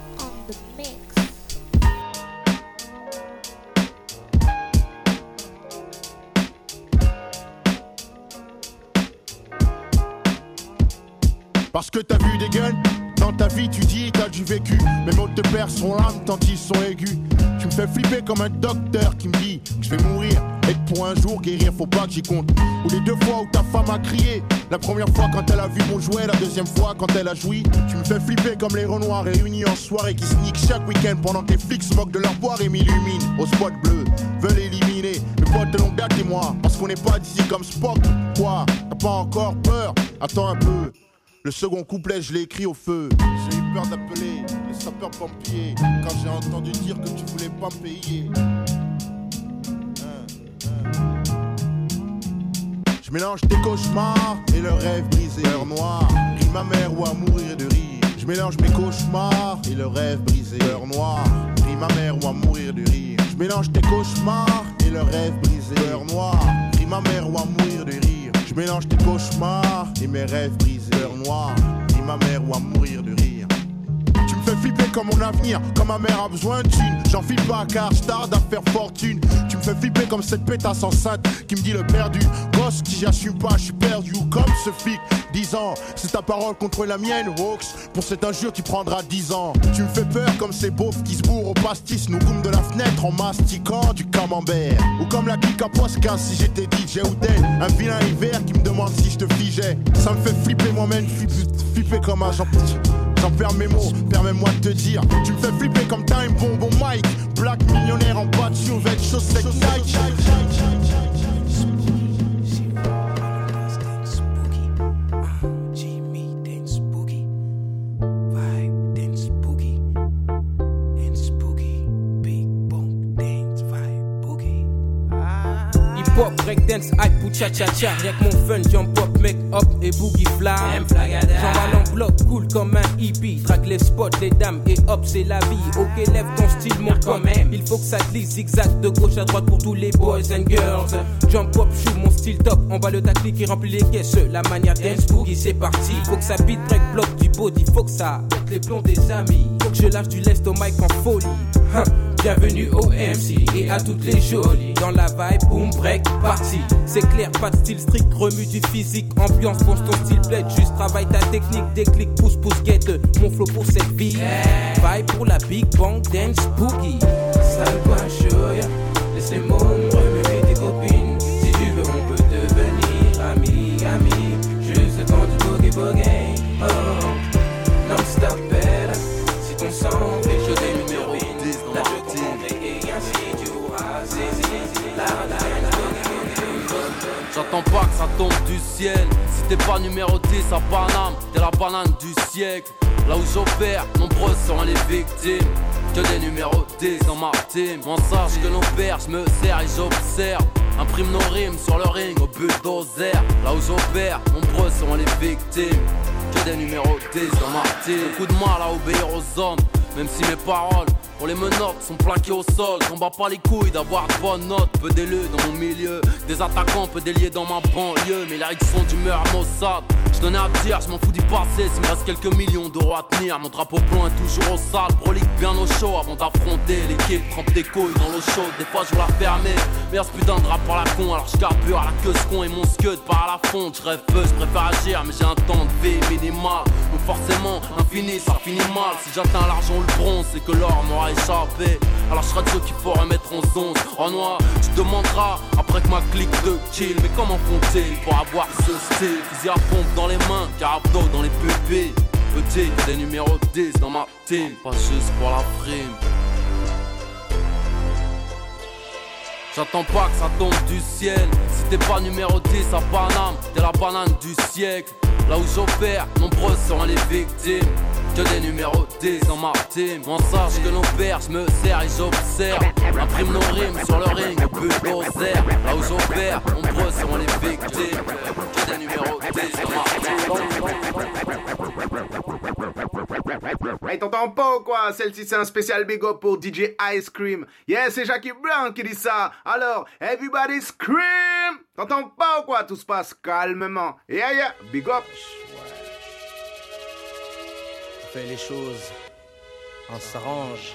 Parce que t'as vu des guns dans ta vie, tu dis t'as du vécu. Mes mots te perdent son âme tant ils sont aigus. Tu me fais flipper comme un docteur qui me dit que je vais mourir. Et pour un jour guérir, faut pas que j'y compte. Ou les deux fois où ta femme a crié. La première fois quand elle a vu mon jouet, la deuxième fois quand elle a joui. Tu me fais flipper comme les renoirs réunis en soirée qui sneak chaque week-end pendant que les flics se moquent de leur boire et m'illuminent. Au spot bleu, veulent éliminer mes potes de longue et moi. Parce qu'on n'est pas d'ici comme Spock. Quoi? T'as pas encore peur? Attends un peu. Le second couplet, je l'ai écrit au feu. J'ai eu peur d'appeler les sapeurs-pompiers quand j'ai entendu dire que tu voulais pas payer. Hein, Je mélange tes cauchemars et le rêve brisé. Heure noire, rit ma mère ou à mourir de rire. Je mélange mes cauchemars et le rêve brisé. Heure noire, rit ma mère ou à mourir de rire. Je mélange tes cauchemars et le rêve brisé. Heure noire, rit ma mère ou à mourir de rire. Je mélange tes cauchemars et mes rêves brisés. Heure noire, rit ma mère ou à mourir de rire. Tu me fais flipper comme mon avenir, comme ma mère a besoin de thunes. J'en file pas car je tarde à faire fortune. Tu me fais flipper comme cette pétasse enceinte qui me dit le perdu. Gosse, si j'assume pas, je suis perdu. Comme ce flic, 10 ans. C'est ta parole contre la mienne, Hawks. Pour cette injure, tu prendras 10 ans. Tu me fais peur comme ces beaufs qui se bourrent au pastis. Nous goûtent de la fenêtre en mastiquant du camembert. Ou comme la clique à Posca si j'étais DJ ou tel. Un vilain hiver qui me demande si je te figeais. Ça me fait flipper moi-même, flipper, comme un J'en perds mes mots, permets-moi de te dire Tu me fais flipper comme Time Bonbon Mike Black millionnaire en bas de survêt, chaussettes Hip-hop, breakdance, hype ou cha-cha-cha Rien que mon fun, jump up, make up et boogie fly. J'en en bloc, cool comme un hippie. Drague les spots, les dames et hop c'est la vie. Ok lève ton style mon quand même. Il faut que ça glisse zigzag de gauche à droite pour tous les boys and girls. Jump up, shoot mon style top. On va le tacler qui remplit les caisses. La manière dance boogie c'est parti. Faut que ça beat break bloc du body. Faut que ça pète les plombs des amis. Faut que je lâche du lest au mic en folie. Hein. Bienvenue au MC et à toutes les jolies. Dans la vibe, boom, break, party. C'est clair, pas de style strict, remue du physique. Ambiance, pense ton style plaide Juste travaille ta technique, déclic, pousse, pousse, guette Mon flow pour cette vie. Vibe pour la big bang, dance, boogie. Chaud, yeah. Laisse les mots boogie. J'attends pas que ça tombe du ciel. Si t'es pas numéro 10 à Paname, t'es la banane du siècle. Là où j'opère, nombreuses sont les victimes. Que des numéros 10 dans ma. On sache que nos pères, je me sers et j'observe. Imprime nos rimes sur le ring au bulldozer. Là où j'opère, nombreuses sont les victimes. Que des numéros 10 dans ma. Beaucoup de mal à obéir aux hommes, même si mes paroles. Pour les menottes sont plaquées au sol, j'en bats pas les couilles d'avoir de bonnes notes, peu d'élus dans mon milieu, des attaquants, peu déliés dans ma banlieue, mes lyrics sont d'humeur Mossad, je à dire, je m'en fous d'y passer. S'il me reste quelques millions d'euros à tenir, mon drapeau blanc est toujours au sale. Brolique bien au chaud avant d'affronter l'équipe. Trempe des couilles dans l'eau chaude, des fois je la fermer. Mais ce putain de par la con, alors je carbure à la queue ce con et mon scud par à la fonte. Je rêve peu, je préfère agir, mais j'ai un temps de vie minimal. Donc forcément, infini, ça finit mal. Si j'atteins l'argent ou le bronze, c'est que l'or m'aura échappé. Alors je serai de ceux qu'il faut remettre en zone. En noir, tu demanderas après que ma clique de kill. Mais comment font-ils pour avoir ce style? Fusil à pompe dans les mains, carabdo dans les pupilles. Petit, des numéros 10 dans ma team, pas juste pour la prime. J'attends pas que ça tombe du ciel. Si t'es pas numéro 10 à Paname, t'es la banane du siècle. Là où j'opère, nombreux sont les victimes. Que des numéros 10 dans ma team. Sache que nos pères, je me sers et j'observe. Imprime nos rimes sur le ring, but. Là où j'opère, nombreux sont les victimes. Que des numéros 10 dans Hey, t'entends pas ou quoi? Celle-ci, c'est un spécial big up pour DJ Ice Cream. Yeah, c'est Jackie Brown qui dit ça. Alors, everybody scream T'entends pas ou quoi? Tout se passe calmement. Yeah, yeah, big up. On fait les choses. On s'arrange.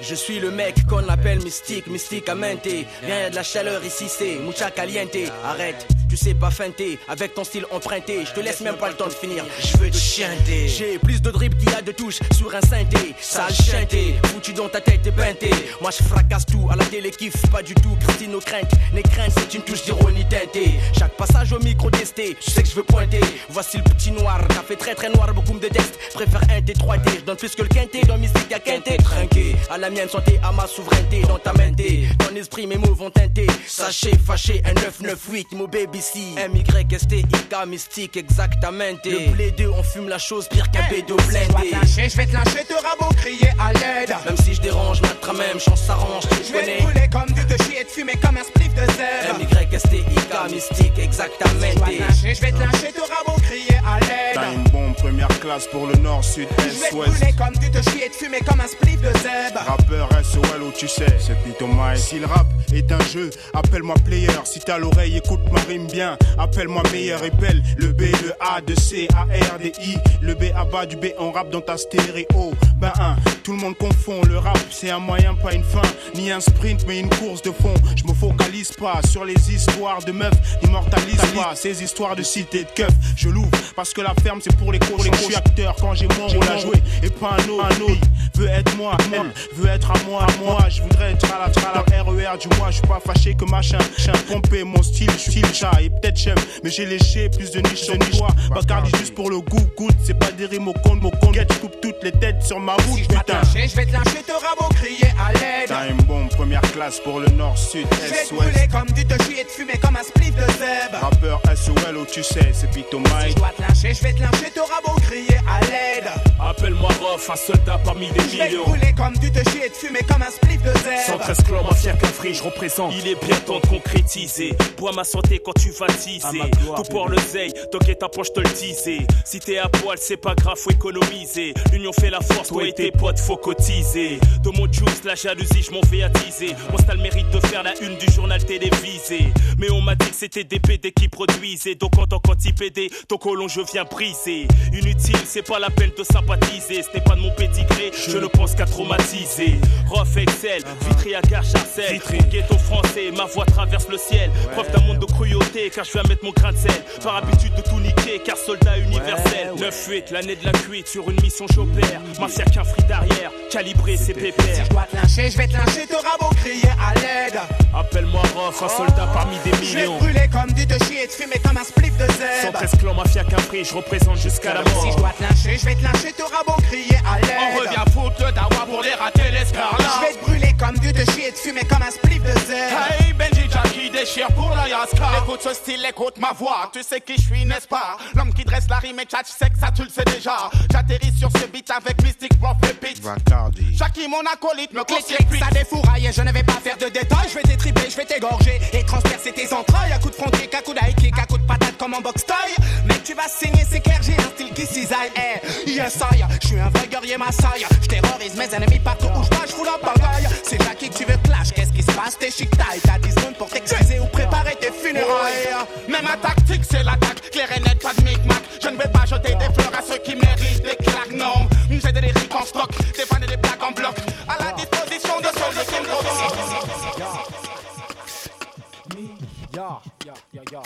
Je suis le mec qu'on appelle mystique, mystique mente. Rien de la chaleur ici, c'est mucha caliente. Arrête, tu sais pas feinter. Avec ton style emprunté, je te laisse même pas le temps de finir. Je veux te chanter. J'ai plus de drip qu'il y a de touches sur un synthé. Sale chanté, foutu dans ta tête et peinté. Moi je fracasse tout à la télé, kiffe pas du tout. Christine nos craintes, les craintes c'est une touche d'ironie teintée. Chaque passage au micro testé, je sais que je veux pointer. Voici le petit noir, café très très noir, beaucoup me détestent. Préfère un T3T, je donne plus que le quinté. Dans mystique y'a quinté, trinqué. À la mienne santé, à ma souveraineté. Dans ta mente, ton esprit, mes mots vont teinter. Sachez, fâché, un 998, mon baby C. M-Y-S-T-I-K, mystique, exactement. Le blé 2, on fume la chose pire qu'un bédo blindé. Je vais te lâcher, te rabot, crier à l'aide. Même si je dérange, ma même chance s'arrange, tu Je vais te comme du te chier et te fumer comme un spliff de zèbre. M-Y-S-T-I-K, mystique, exactement. Je vais te lâcher, te rabot, crier à T'as l'aide. une bombe première classe pour le nord, sud, Je vais est, te ouest. comme du te chier et te fumer comme un spliff de zèbre. Rappeur SOL où tu sais, c'est Pito Mike. Si le rap est un jeu, appelle-moi player. Si t'as l'oreille, écoute ma rime bien. Appelle-moi meilleur et belle. Le B, le A, de C, A, R, D, I. Le B à bas du B, on rap dans ta stéréo. Ben un, tout le monde confond. Le rap, c'est un moyen, pas une fin. Ni un sprint, mais une course de fond. Je me focalise pas sur les histoires de meufs. N'immortalise pas ces histoires de cité de keuf. Je l'ouvre parce que la ferme, c'est pour les cours. Je suis acteur quand j'ai mon rôle à jouer et pas un autre. Un autre veut être moi, elle veut être à moi, à moi. Je voudrais être à la trala RER du mois. Je suis pas fâché que machin. Chien pompé mon style, je suis style chat et peut-être j'aime. Mais j'ai léché plus de niche sur toi. Bacardi juste pour le goût, goût. C'est pas des rimes au compte, mon compte. Je coupe toutes les têtes sur ma route, Je vais te putain. lâcher, je vais te lâcher, te rabot, crier à l'aide. T'as une bombe première classe pour le nord, sud, Je vais est, te ouest. brûler comme du te chier et te fumer comme un spliff de zèbre. Rappeur SOL où tu sais, c'est Pito Mike. Je dois te lâcher, je vais te lâcher, te rabot, crier à l'aide. Appelle-moi Rof, un soldat parmi des Je vais te millions. brûler comme du te chier et te fumer comme un spliff de zèbre. 113 clans, mafia cafri, je représente. Il est bien temps de concrétiser. Bois ma santé quand tu vas teaser. Tout pour le zeille, toquer ta poche, te le teaser. Si t'es à poil, c'est pas grave, faut économiser. L'union fait la force, toi et tes potes, faut cotiser. De mon juice, la jalousie, je m'en vais attiser. Mon style mérite de faire la une du journal télévisé. Mais on m'a dit que c'était des PD qui produisaient. Donc en tant qu'anti-PD, ton colon, je viens briser. Inutile, c'est pas la peine de sympathiser. Ce n'est pas de mon pédigré, je ne pense qu'à traumatiser. Rof Excel, Vitry à gare Charcel. Ghetto français, ma voix traverse le ciel. Preuve d'un monde de cruauté, car je viens mettre mon grain de sel. Par habitude de tout niquer, car soldat universel. 9-8, l'année de la cuite, sur une mission j'opère. Mafia qu'un free d'arrière, calibré, c'est pépère. Je dois te lâcher, je vais te lâcher, te rabot, crier à l'aide. Appelle-moi Rof, un soldat parmi des Je vais millions. te brûler comme du te chier et te fumer comme un spliff de zèbre. 113 clans, mafia prix, je représente jusqu'à la mort. Si je dois te lâcher, je vais te lâcher, te rabot, crier à l'aide. On revient foutre le dawa pour les rater l'escarlate. Je vais te brûler comme du te chier et te fumer comme un spliff de zèbre. Hey Jackie déchire pour la Yaska Écoute ce style, écoute ma voix Tu sais qui je suis, n'est-ce pas? L'homme qui dresse la rime et tchatch sec, ça tu le sais déjà J'atterris sur ce beat avec Mystic Prof Bacardi. Jackie mon acolyte me conseille clic, ça défouraille et je ne vais pas faire de détails. Je vais t'étriper, je vais t'égorger et transpercer tes entrailles. À coup de front kick, à coup kick, à coup de patate comme en box taille. Mec, tu vas saigner, c'est clair, j'ai un style qui cisaille. Eh, yes, I, je suis un vrai guerrier massaille. Je terrorise mes ennemis partout où je je fous la bagaille. C'est Jackie que tu veux clash, qu'est-ce qui se passe? T'es chic taille, t'as 10 secondes pour t'excuser ou préparer tes funérailles. Mais ma tactique, c'est l'attaque. Claire et nette, pas de micmac. Je ne vais pas jeter des fleurs à ceux qui méritent des claques. Non, j'ai des lyriques en stock, des fans et des plaques en bloc. À la disposition de ceux qui me ya.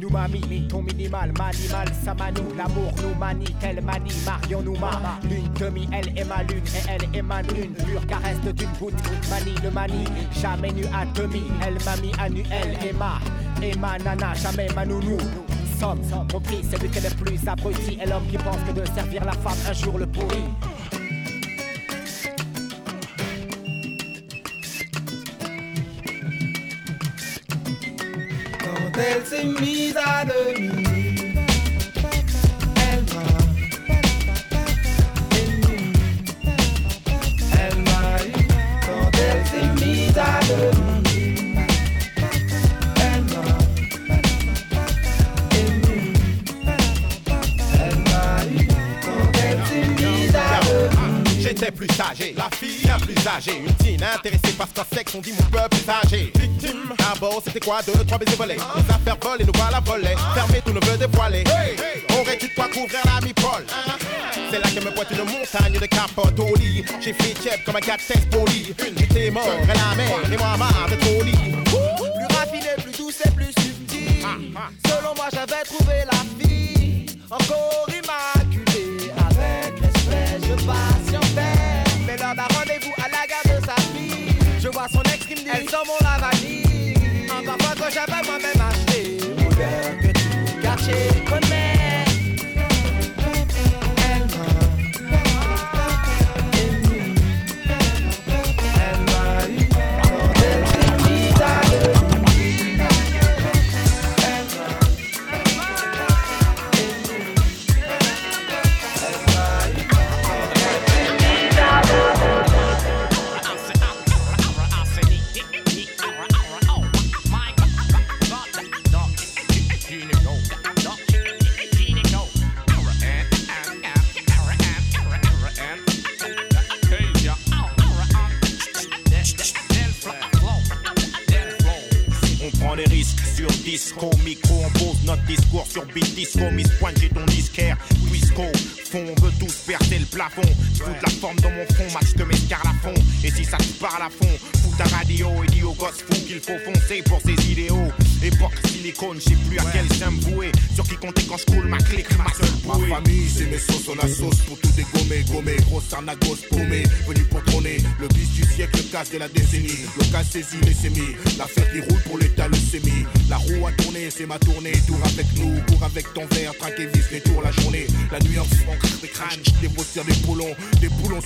Nous mami, ton minimal, manimal, ça manoue L'amour nous manie, tel manie, Marion nous mama Lune demi, elle est ma lune et elle émane une pure caresse d'une goutte Manie le manie, jamais nu à demi. Elle m'a mis à nu, elle et ma Et ma nana, jamais ma nounou. Somme, compris, c'est lui qui est le plus abruti. Et l'homme qui pense que de servir la femme un jour le pourrit Quand elle s'est mise à demi, J'étais plus âgé, la fille la plus âgée. Une teen intéressée par ce sexe, on dit mon peuple est âgé. Victime, d'abord c'était quoi? Deux, trois baisers volés. Les affaires volent et nous voilà volés. Fermé, tout ne veut dévoiler Aurais-tu de quoi couvrir la mi-pole C'est là que me pointe une montagne de capote au lit. J'ai fait chef comme un 4-16 poli. J'étais mort et la mer et moi marre de colis Plus raffiné, plus douce et plus subtil. Selon moi, j'avais trouvé la vie encore immaculée. Avec l'espèce, je patientais. D'un rendez-vous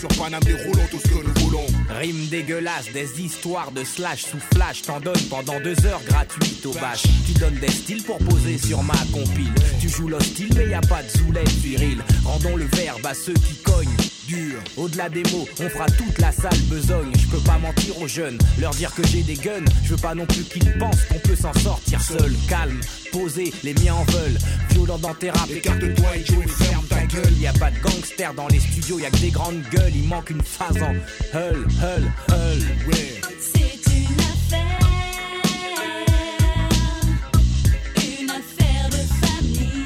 sur Paname, des roulons, tout ce que nous voulons. Rime dégueulasse, des histoires de slash sous flash, t'en donnes pendant deux heures gratuites au bâche. Tu donnes des styles pour poser sur ma compile. Tu joues l'hostile, mais y a pas de zoulette viril. Rendons le verbe à ceux qui cognent. Dur. Au-delà des mots, on fera toute la salle besogne. Je peux pas mentir aux jeunes, leur dire que j'ai des guns. Je veux pas non plus qu'ils pensent qu'on peut s'en sortir seul. Calme, posé, les miens en veulent. Violent dans tes rap, écarte-toi et joue et ferme gueule. Y a pas de gangster dans les studios, y a que des grandes gueules. Il manque une phase en hull, hull, hull. Ouais. C'est une affaire, une affaire de famille.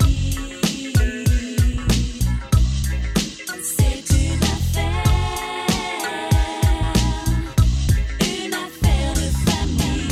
C'est une affaire, une affaire de famille.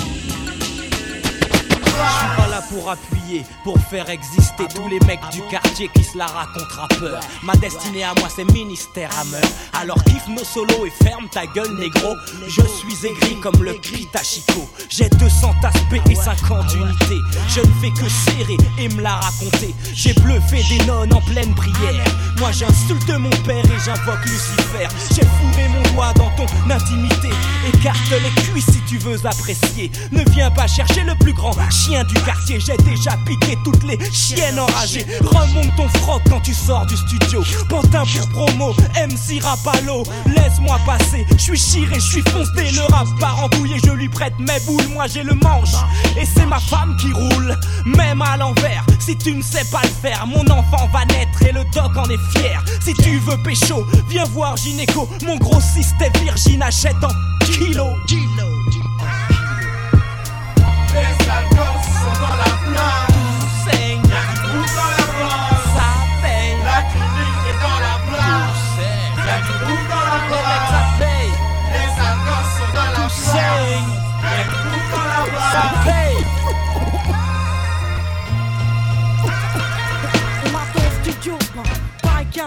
Je suis pas là pour appuyer, pour faire exister tous les mecs du quartier qui se la racontent rappeur. Ma destinée à moi c'est ministère à meurtre. Alors kiffe nos solos et ferme ta gueule négro. Je suis aigri comme le Kitachiko. J'ai 200 aspects et 50 unités. Je ne fais que serrer et me la raconter. J'ai bluffé des nonnes en pleine prière. Moi j'insulte mon père et j'invoque Lucifer. J'ai fourré mon doigt dans ton intimité. Écarte les cuisses si tu veux apprécier. Ne viens pas chercher le plus grand chien du quartier. J'ai déjà piqué toutes les chiennes enragées. Remonte ton froc quand tu sors du studio. Pantin pour promo, MC Rapalo. Laisse-moi passer, je suis chiré, je suis foncé. Le rap part en je lui prête mes boules. Moi j'ai le manche et c'est ma femme qui roule. Même à l'envers, si tu ne sais pas le faire, mon enfant va naître et le doc en est fier. Si tu veux pécho, viens voir Gynéco. Mon grossiste est virgin, achète en kilo. Laisse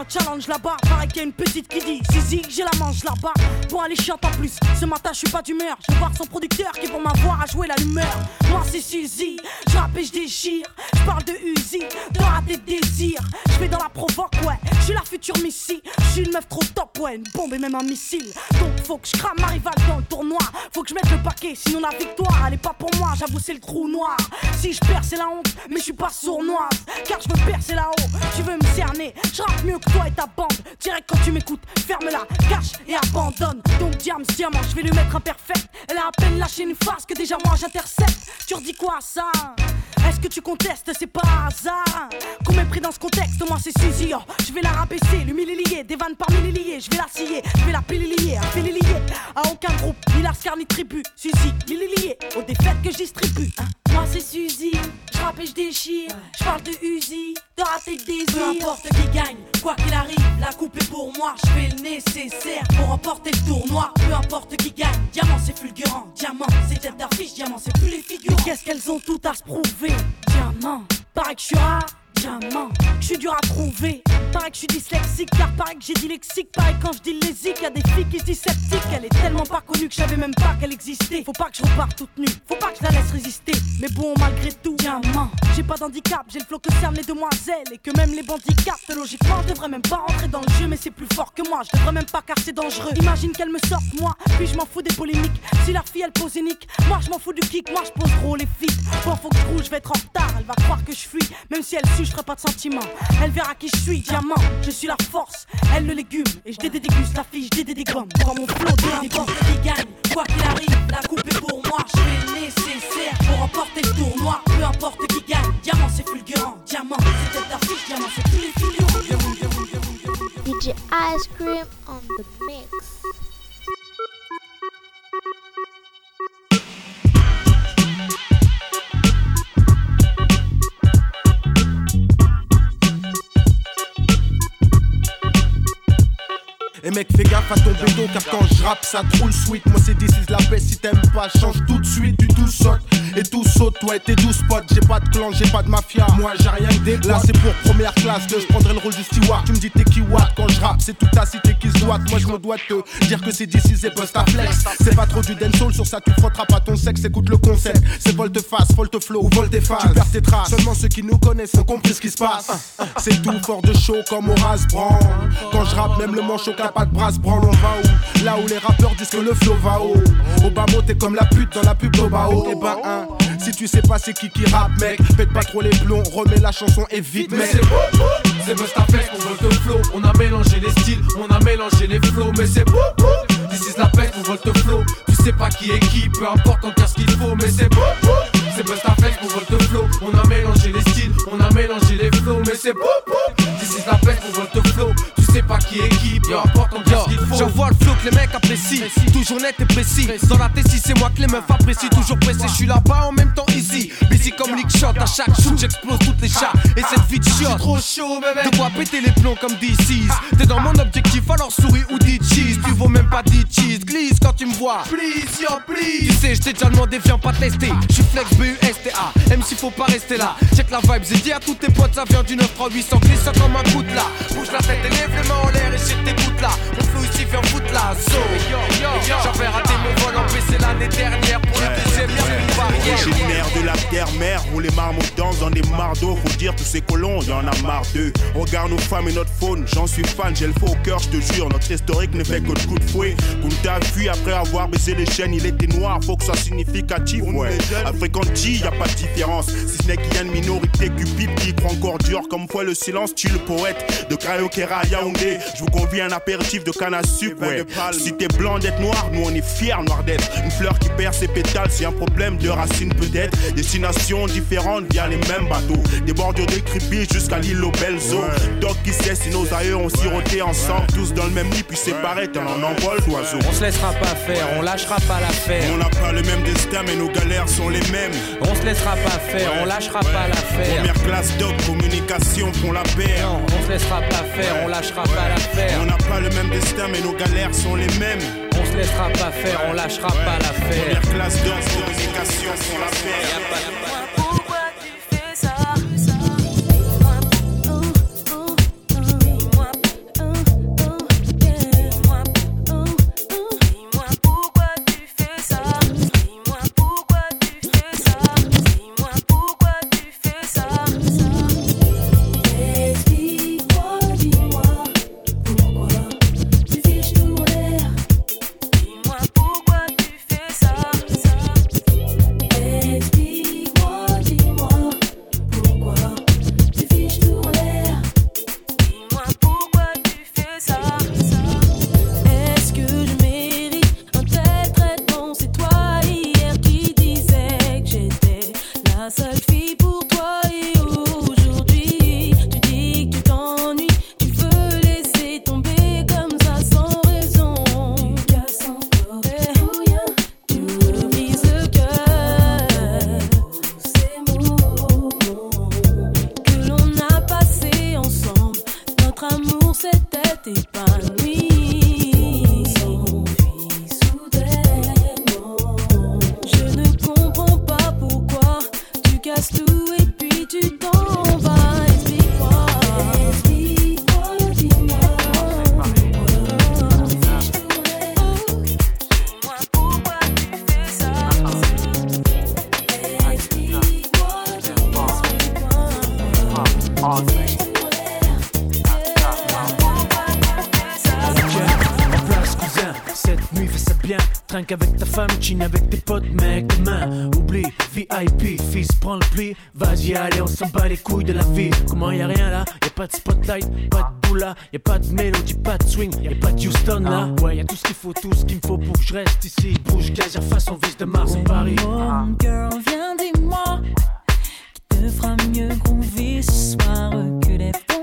challenge là-bas. Pareil qu'il y a une petite qui dit Zizi, j'ai la manche là-bas. Pour aller chiante en plus, ce matin je suis pas d'humeur. Je vais voir son producteur qui pour m'avoir à jouer l'allumeur. Moi c'est Suzy, je rappe et je déchire. Je parle de Uzi, de rater de désir. Je vais dans la provoque, ouais. Je suis la future Missy. Je suis une meuf trop top, ouais. Une bombe et même un missile. Donc faut que je crame ma rivale dans le tournoi. Faut que je mette le paquet, sinon la victoire elle est pas pour moi. J'avoue, c'est le trou noir. Si je perds, c'est la honte, mais je suis pas sournoise. Car je veux percer là-haut. Tu veux me cerner, je mieux que toi et ta bande. Direct quand tu m'écoutes, ferme-la, cache et abandonne. Donc Diams, diamant, je vais lui mettre un perfect. Elle a à peine lâché une face que déjà moi j'intercepte. Tu redis quoi ça? Est-ce que tu contestes? C'est pas hasard Qu'on m'ait pris dans ce contexte, moi c'est Suzy. oh. Je vais la rabaisser, l'humilier, des vannes par milliers. Je vais la scier, je vais la pililier, un pililier. À aucun groupe, ni Lascar ni tribu. Suzy, millier, aux défaites que je distribue. hein. Moi c'est Suzy, je rappe et je déchire. Je parle de Uzi, de rater de désir. Peu importe qui gagne, quoi qu'il arrive, la coupe est pour moi. Je fais le nécessaire pour remporter le tournoi. Peu importe qui gagne, diamant c'est fulgurant. Diamant c'est tête d'affiche, diamant c'est plus les figures. Qu'est-ce qu'elles ont toutes à se prouver? Diamant, paraît que je suis Diamant, je suis dur à trouver. Pareil que je suis dyslexique, car pareil que j'ai dit lexique. Pareil quand je dis lésique, y a des filles qui se disent sceptiques. Elle est tellement pas connue que je savais même pas qu'elle existait. Faut pas que je reparte toute nue, faut pas que je la laisse résister. Mais bon, malgré tout, diamant, j'ai pas d'handicap, j'ai le flow que cernent les demoiselles. Et que même les bandits captent, logiquement, je devrais même pas rentrer dans le jeu. Mais c'est plus fort que moi, je devrais même pas car c'est dangereux. Imagine qu'elle me sorte, moi, puis je m'en fous des polémiques. Si la fille elle pose unique, moi je m'en fous du kick, moi je pose les filles. Bon, faut que je roule, je vais être en retard, elle va croire que je fuis. Même si elle suit, je ferai pas de sentiments. Elle verra qui je suis, diamant, je suis la force, elle le légume. Et je déguste la fille, je dégomme. Dans mon flot, peu importe qui gagne, quoi qu'il arrive, la coupe est pour moi. Je fais nécessaire pour remporter le tournoi. Peu importe qui gagne, diamant c'est fulgurant. Diamant, c'est tête d'affiche, diamant c'est plus les figurants. DJ Ice Cream on the mix. Et mec, fais gaffe à ton béton, car quand je rappe, ça te roule sweet. Moi, c'est this is la paix, si t'aimes pas, change tout de suite. Du tout saute et tout saute, ouais, t'es 12 potes. J'ai pas de clan, j'ai pas de mafia. Moi, j'ai rien que des Là, c'est pour première classe, je prendrai le rôle du steward. Tu me dis t'es qui watt quand je rappe, c'est toute ta cité qui se doit. Moi, je me dois te dire que c'est d'ici, c'est post flex. C'est pas trop du dancehall, sur ça tu frotteras pas ton sexe. Écoute le concept, c'est volte-face, volte-flow ou volte-face. Tu perds tes traces, seulement ceux qui nous connaissent ont compris ce qui se passe. C'est tout fort de chaud comme Horace Brand. Quand je rappe, même le manchot qui a pas de brasse branle, on va où Là où les rappeurs disent que le flow va haut. Mot, t'es comme la pute dans la pub d'Obao. Et ben, hein, si tu sais pas c'est qui qui rappe, mec, pète pas trop les plombs, remets la chanson et vite, Mais mec. c'est beau, c'est Bustaflex pour Volte Flow. On a mélangé les styles, on a mélangé les flows. Mais c'est beau, this is la peste pour Volte Flow. Tu sais pas qui est qui, peu importe en cas ce qu'il faut. Mais c'est beau, c'est Bustaflex pour Volte Flow. On a mélangé les styles, on a mélangé les flows. Mais c'est beau, this is la peste pour Volte Flow. Sais pas qui est qui, peu importe en cas ce qu'il faut. J'envoie le flow que les mecs apprécient, toujours net et précis. Dans la T6, c'est moi que les meufs apprécient, toujours pressé. Je suis là-bas en même temps ici, busy comme Lick Shot. À chaque shoot, j'explose toutes les chats et cette vie de shot. trop chaud, bébé. De quoi péter les plombs comme DC's. T'es dans mon objectif, alors souris ou dis cheese. Tu vaux même pas 10 cheese, glisse quand tu me vois. Please, yo, please. Tu sais, je t'ai déjà demandé, viens pas tester. Je suis flex BUSTA, même s'il faut pas rester là. Check la vibe, j'ai dit à tous tes potes, ça vient du 93800. Glisse ça comme un coup de là. Bouge la tête et lève là. Mon flow ici vient foutre la zone. J'avais raté mon vol en PC l'année dernière plus de la terre-mère, où les marmots dansent dans des mardeaux. Faut dire, tous ces colons, y en a marre d'eux. Regarde nos femmes et notre faune, j'en suis fan, j'ai le faux au cœur, je te jure. Notre historique ne fait que de coups de fouet. Kunta fui après avoir baisé les chaînes, il était noir, faut que ce soit significatif, ouais. Africanti, y a pas de différence. Si ce n'est qu'il y a une minorité cupide qui croit encore dur comme foi le silence, tu le poète de Kayokera Yaoundé. Je vous convie à un apéritif de canne à sucre, ouais. Si t'es blanc d'être noir, nous on est fiers noir d'être. Une fleur qui perd ses pétales, c'est un problème de peut-être. Destinations différentes via les mêmes bateaux. Des bordures de creepy jusqu'à l'île aux belles eaux. Doc qui sait si nos aïeux ont siroté ensemble, tous dans le même lit, puis séparés, tel un envol d'oiseaux. On se laissera pas faire, on lâchera pas l'affaire. On n'a pas le même destin, mais nos galères sont les mêmes. On se laissera pas faire, on lâchera pas l'affaire. Première classe doc, communication font la paire. Non, on se laissera pas faire, on lâchera pas l'affaire. On n'a pas le même destin, mais nos galères sont les mêmes. On se laissera pas faire, on lâchera pas l'affaire. Première classe doc, communication font la paire. avec ta femme, chine avec tes potes, mec, demain, oublie, VIP, fils, prends le pli, vas-y, allez, on s'en bat les couilles de la vie. Comment y a rien là, y a pas de spotlight, pas de boula, y a pas de mélodie, pas de swing, y a pas de Houston là. Ah. Ouais, y a tout ce qu'il faut, tout ce qu'il me faut pour que je reste ici. Bouge, gazer, face, on vise de Mars en Paris. Mon girl, viens, dis-moi, qui te fera mieux groover ce soir que les fonds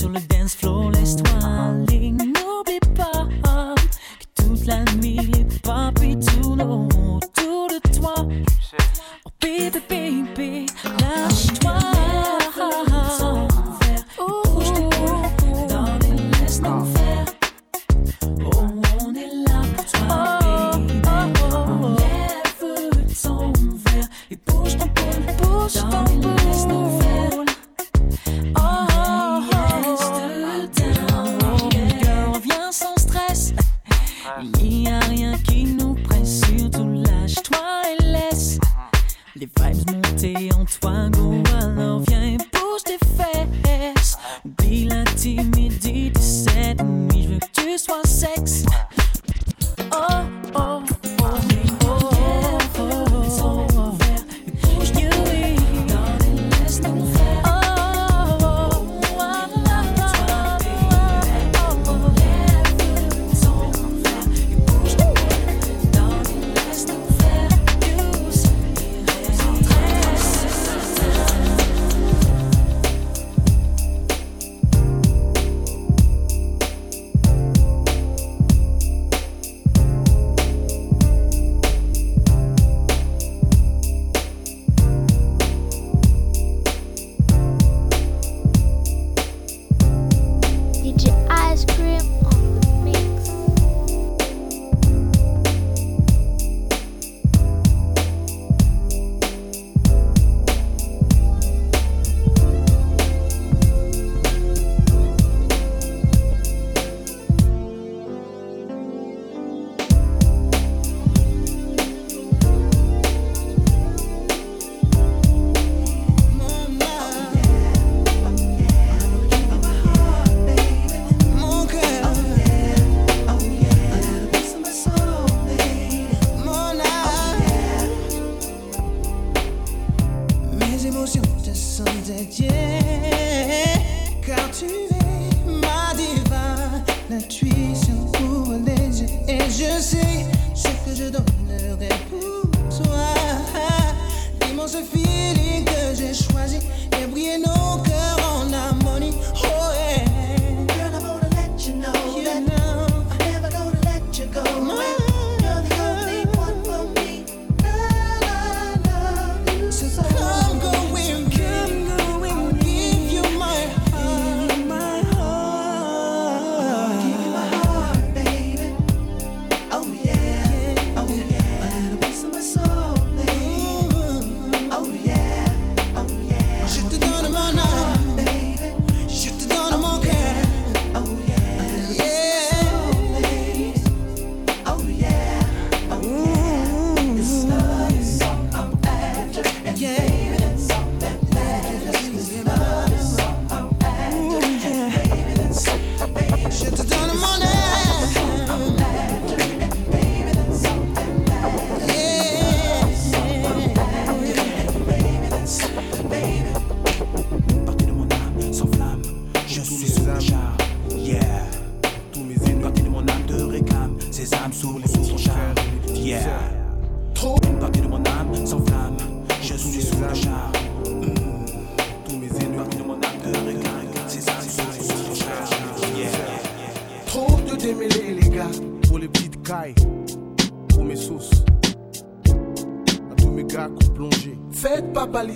sur le dance floor, laisse-toi ah. aller.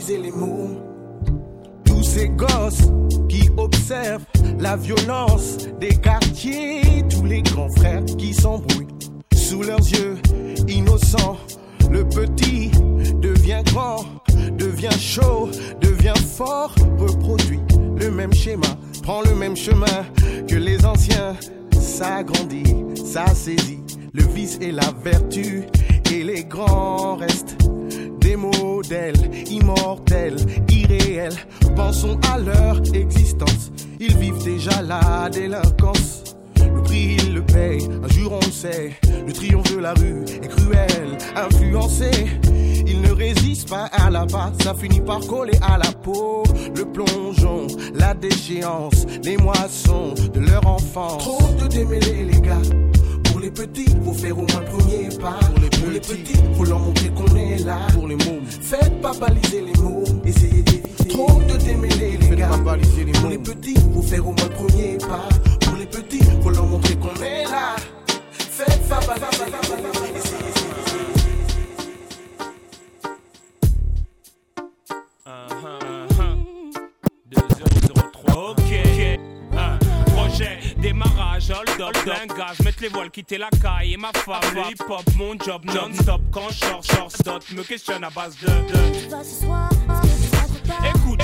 briser les mots. Tous ces gosses qui observent la violence des quartiers, tous les grands frères qui s'embrouillent sous leurs yeux innocents. Le petit devient grand, devient chaud, devient fort, reproduit le même schéma, prend le même chemin que les anciens. Ça grandit, ça saisit, le vice et la vertu, et les grands restent des modèles immortels, irréels. Pensons à leur existence. Ils vivent déjà la délinquance. Le prix, ils le payent, un jour on sait. Le triomphe de la rue est cruel, influencé. Ils ne résistent pas à la base, ça finit par coller à la peau. Le plongeon, la déchéance, les moissons de leur enfance. Trop de démêlés, les gars pour les petits, faut faire au moins le premier pas. Pour les, petits, faut leur montrer qu'on est là. Pour les mômes, faites pas baliser les mots. Essayez d'éviter. Trop de démêlés, les gars. pas baliser les Pour mômes. les petits, faut faire au moins le premier pas. Pour les petits, faut leur montrer qu'on est là. Faites pas baliser les mots. Up, blingage, mettre les voiles, quitter la caille et ma femme, le hip hop, mon job non-stop, quand je sors, sors, dot, me questionne à base de, de. Écoute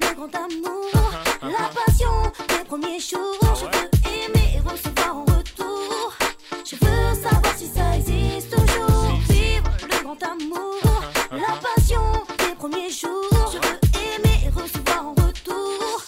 le grand amour, la passion des premiers jours. Je veux aimer et recevoir en retour. Je veux savoir si ça existe toujours. Vivre le grand amour, la passion des premiers jours. Je veux aimer et recevoir en retour.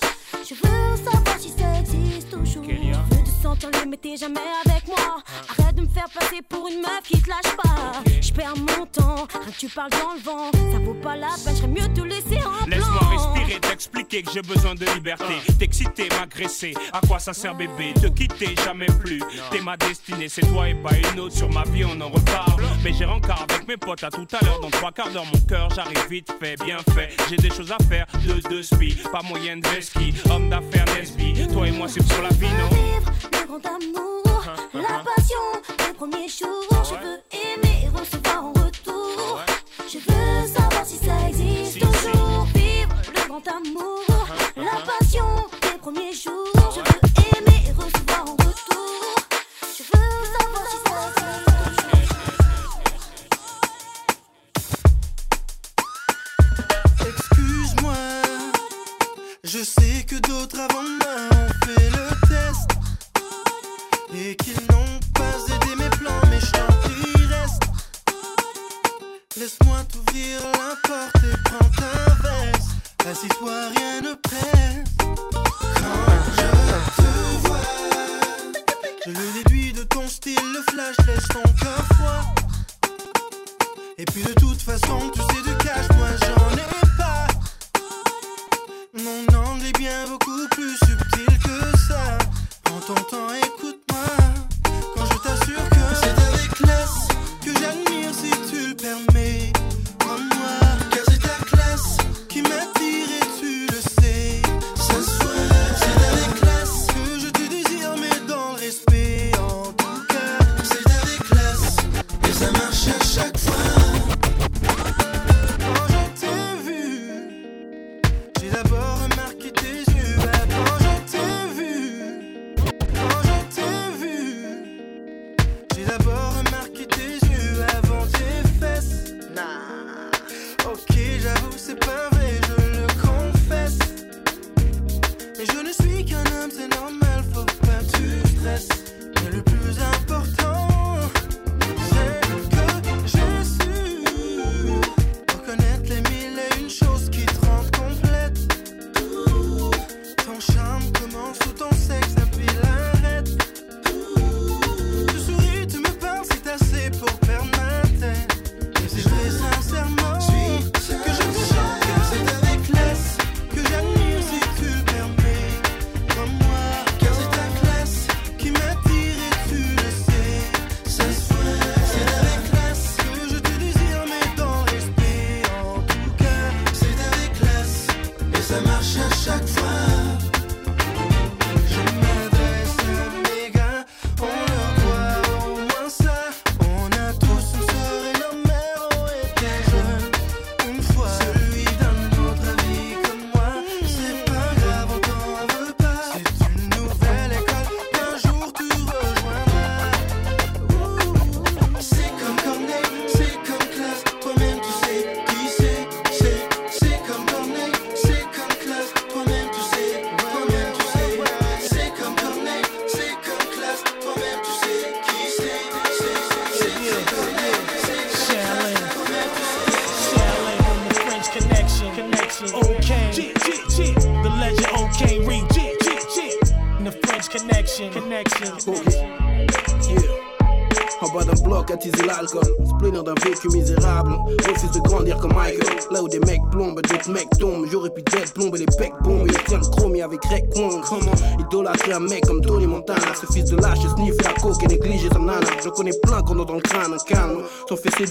Je veux savoir si ça existe toujours. Je veux te sentir mais t'es jamais avec moi. De faire passer pour une meuf qui te lâche pas. Je perds mon temps, rien que tu parles dans le vent. Ça vaut pas la peine, j'aurais mieux te laisser en plan. Laisse-moi respirer, t'expliquer que j'ai besoin de liberté. T'exciter, m'agresser, à quoi ça sert bébé? Te quitter, jamais plus. T'es ma destinée, c'est toi et pas une autre. Sur ma vie, on en reparle. Mais j'ai rencard avec mes potes à tout à l'heure. Dans trois quarts d'heure, mon cœur, j'arrive vite fait, bien fait. J'ai des choses à faire, de deux spi. Pas moyen de ski, homme d'affaires Nesby. Toi et moi, c'est pour la vie, non? Le grand amour, la passion des premiers jours. Je veux aimer et recevoir en retour. Je veux savoir si ça existe toujours. Vivre le grand amour, la passion des premiers jours. Je veux aimer et recevoir en retour. Je veux savoir si ça existe Excuse-moi, je sais que d'autres avant moi ont fait le et qu'ils n'ont pas aidé mes plans, mais je t'en reste. Laisse-moi t'ouvrir la porte et prends ta veste. Assis-toi, rien ne presse. Quand je te vois, je le déduis de ton style, le flash laisse ton cœur froid. Et puis de toute façon, tu sais de cash, moi j'en ai pas. Mon angle est bien beaucoup plus subtil que ça. Prends ton écoute-moi. Quand je t'assure que c'est avec classe que j'admire si tu le permets.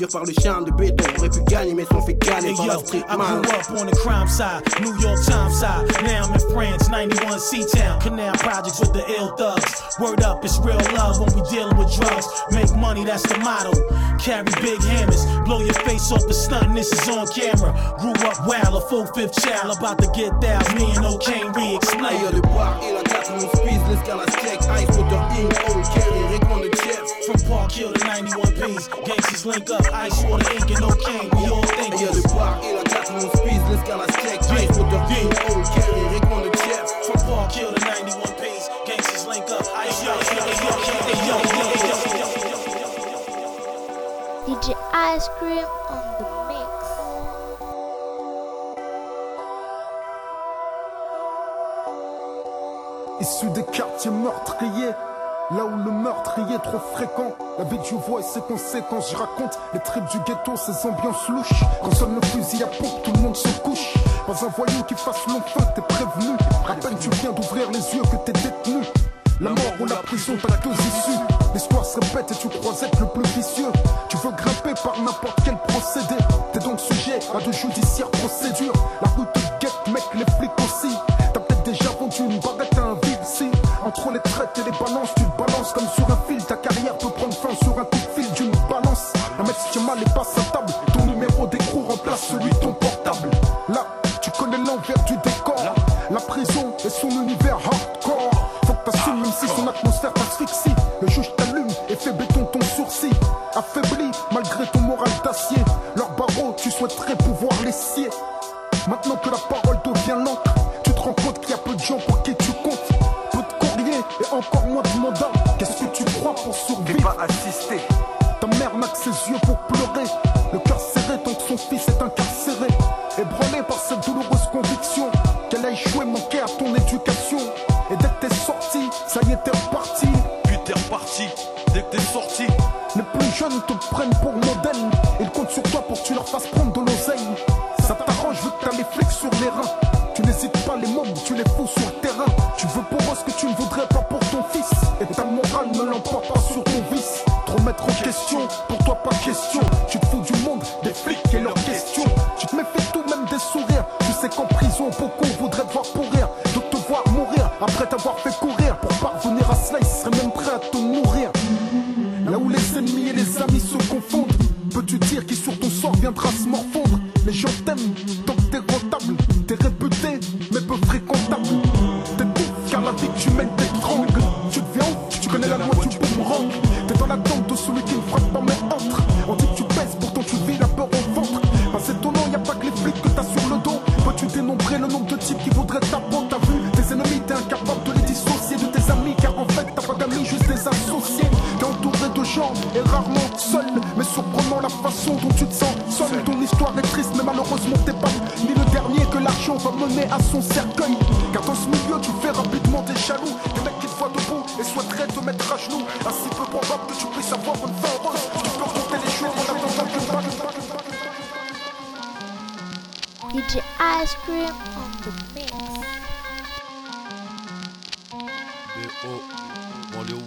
Séduire par le charme de béton. Aurait pu gagner, mais sont fait gagner par yo, la street I grew up on the crime side, New York Times side. Now I'm in France, 91 C-Town. Canal projects with the ill thugs. Word up, it's real love when we dealing with drugs. Make money, that's the motto. Carry big hammers, blow your face off the stunt, this is on camera. Grew up wild, a full fifth child, about to get down. Me and O'Kane re-explain. Yo, le bar et la 4 on speed, l'escalade check, ice, water, ink, old carry, Jeff. From Park Hill to 91 P's, Gangsters link up, ice water, ink, and no cane. We all think Il y a le bar et la 91 Pings, l'escalade check. Drink with the beat, old carry, Rick on the chest. From Park Hill to 91 Pings. Gangsters link up, ice water, DJ Ice Cream on the mix. Issu des quartiers meurtriers là où le meurtrier est trop fréquent. La vie du voix et ses conséquences, je raconte les tripes du ghetto, ces ambiances louches. Quand sonne le fusil à pompe, tout le monde se couche. Pas un voyou qui fasse long feu, t'es prévenu. À peine tu viens d'ouvrir les yeux que t'es détenu. La mort ou la prison, t'as deux issues. L'histoire se répète et tu crois être le plus vicieux. Tu veux grimper par n'importe quel procédé. T'es donc sujet à de judiciaires procédures. La rue te guette, mec, les flics aussi. T'as peut-être déjà vendu une baguette à un si Entre les traites et les balances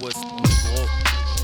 was.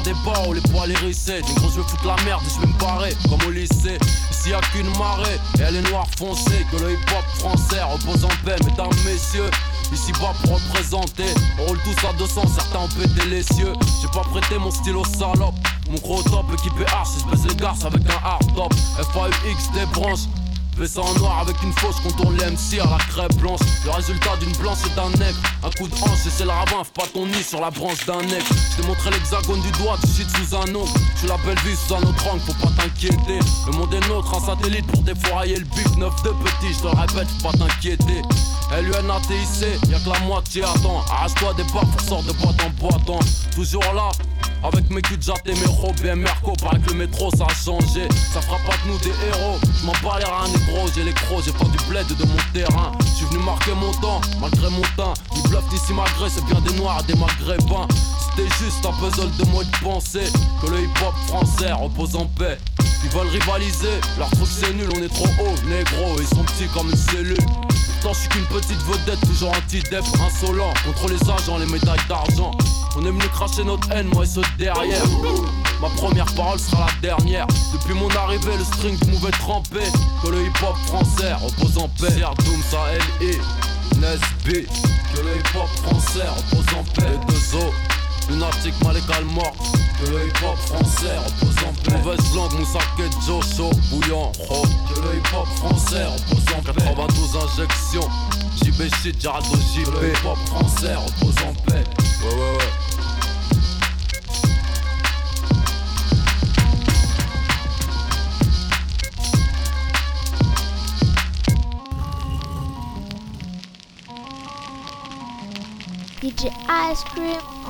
Des barreaux, les poils hérissés. Des gros, je veux foutre la merde et je vais me barrer, comme au lycée. Ici y'a qu'une marée, et elle est noire foncée. Que le hip hop français repose en paix, mesdames, messieurs. Ici bas pour représenter, on roule tous à 200, certains ont pété les cieux. J'ai pas prêté mon stylo salope. Mon gros top équipé arch, je baisse les avec un hard top. FAUX des branches, Fais ça en noir avec une fausse contourne l'MC à la crêpe blanche. Le résultat d'une blanche et d'un nègre. Un coup de hanche et c'est le fais pas ton nid sur la branche d'un nègre. Je t'ai montré l'hexagone du doigt, tu shit sous un ongle. Je la belle vie sous un autre angle, faut pas t'inquiéter. Le monde est nôtre, un satellite pour défourailler le bif. Neuf de petit, je te répète, faut pas t'inquiéter. LUNATIC, y'a que la moitié attends. Arrache-toi des barres pour sortir de boîte en boîte. Toujours là, avec mes culs et mes robes et Merco, paraît que le métro ça a changé. Ça fera pas de nous des héros. Je m'en bats les reins, négro, j'ai les crocs, j'ai pas du bled de mon terrain. Je suis venu marquer mon temps, malgré mon teint. Ni bluff ni si malgré, c'est bien des noirs et des maghrébins. C'était juste un puzzle de moi de penser que le hip hop français repose en paix. Ils veulent rivaliser, leur truc c'est nul, on est trop haut, négro, ils sont petits comme une cellule. Je suis qu'une petite vedette, toujours anti-def, insolent, contre les agents, les médailles d'argent. On aime mieux cracher notre haine, moi et ceux derrière. Ma première parole sera la dernière. Depuis mon arrivée, le string pouvait tremper. Que le hip hop français repose en paix. Doom, ça L.I. Que le hip hop français repose en paix. Les deux. Lunatique, malégal mort. Que le hip hop français repose en paix. Mauvaise langue, Moussake, Joe, bouillant, oh. Que le hip hop français repose en paix. 92 injections. JB shit, Jarado JB. Que le hip hop français repose en paix. Ouais, ouais, ouais. DJ Ice Cream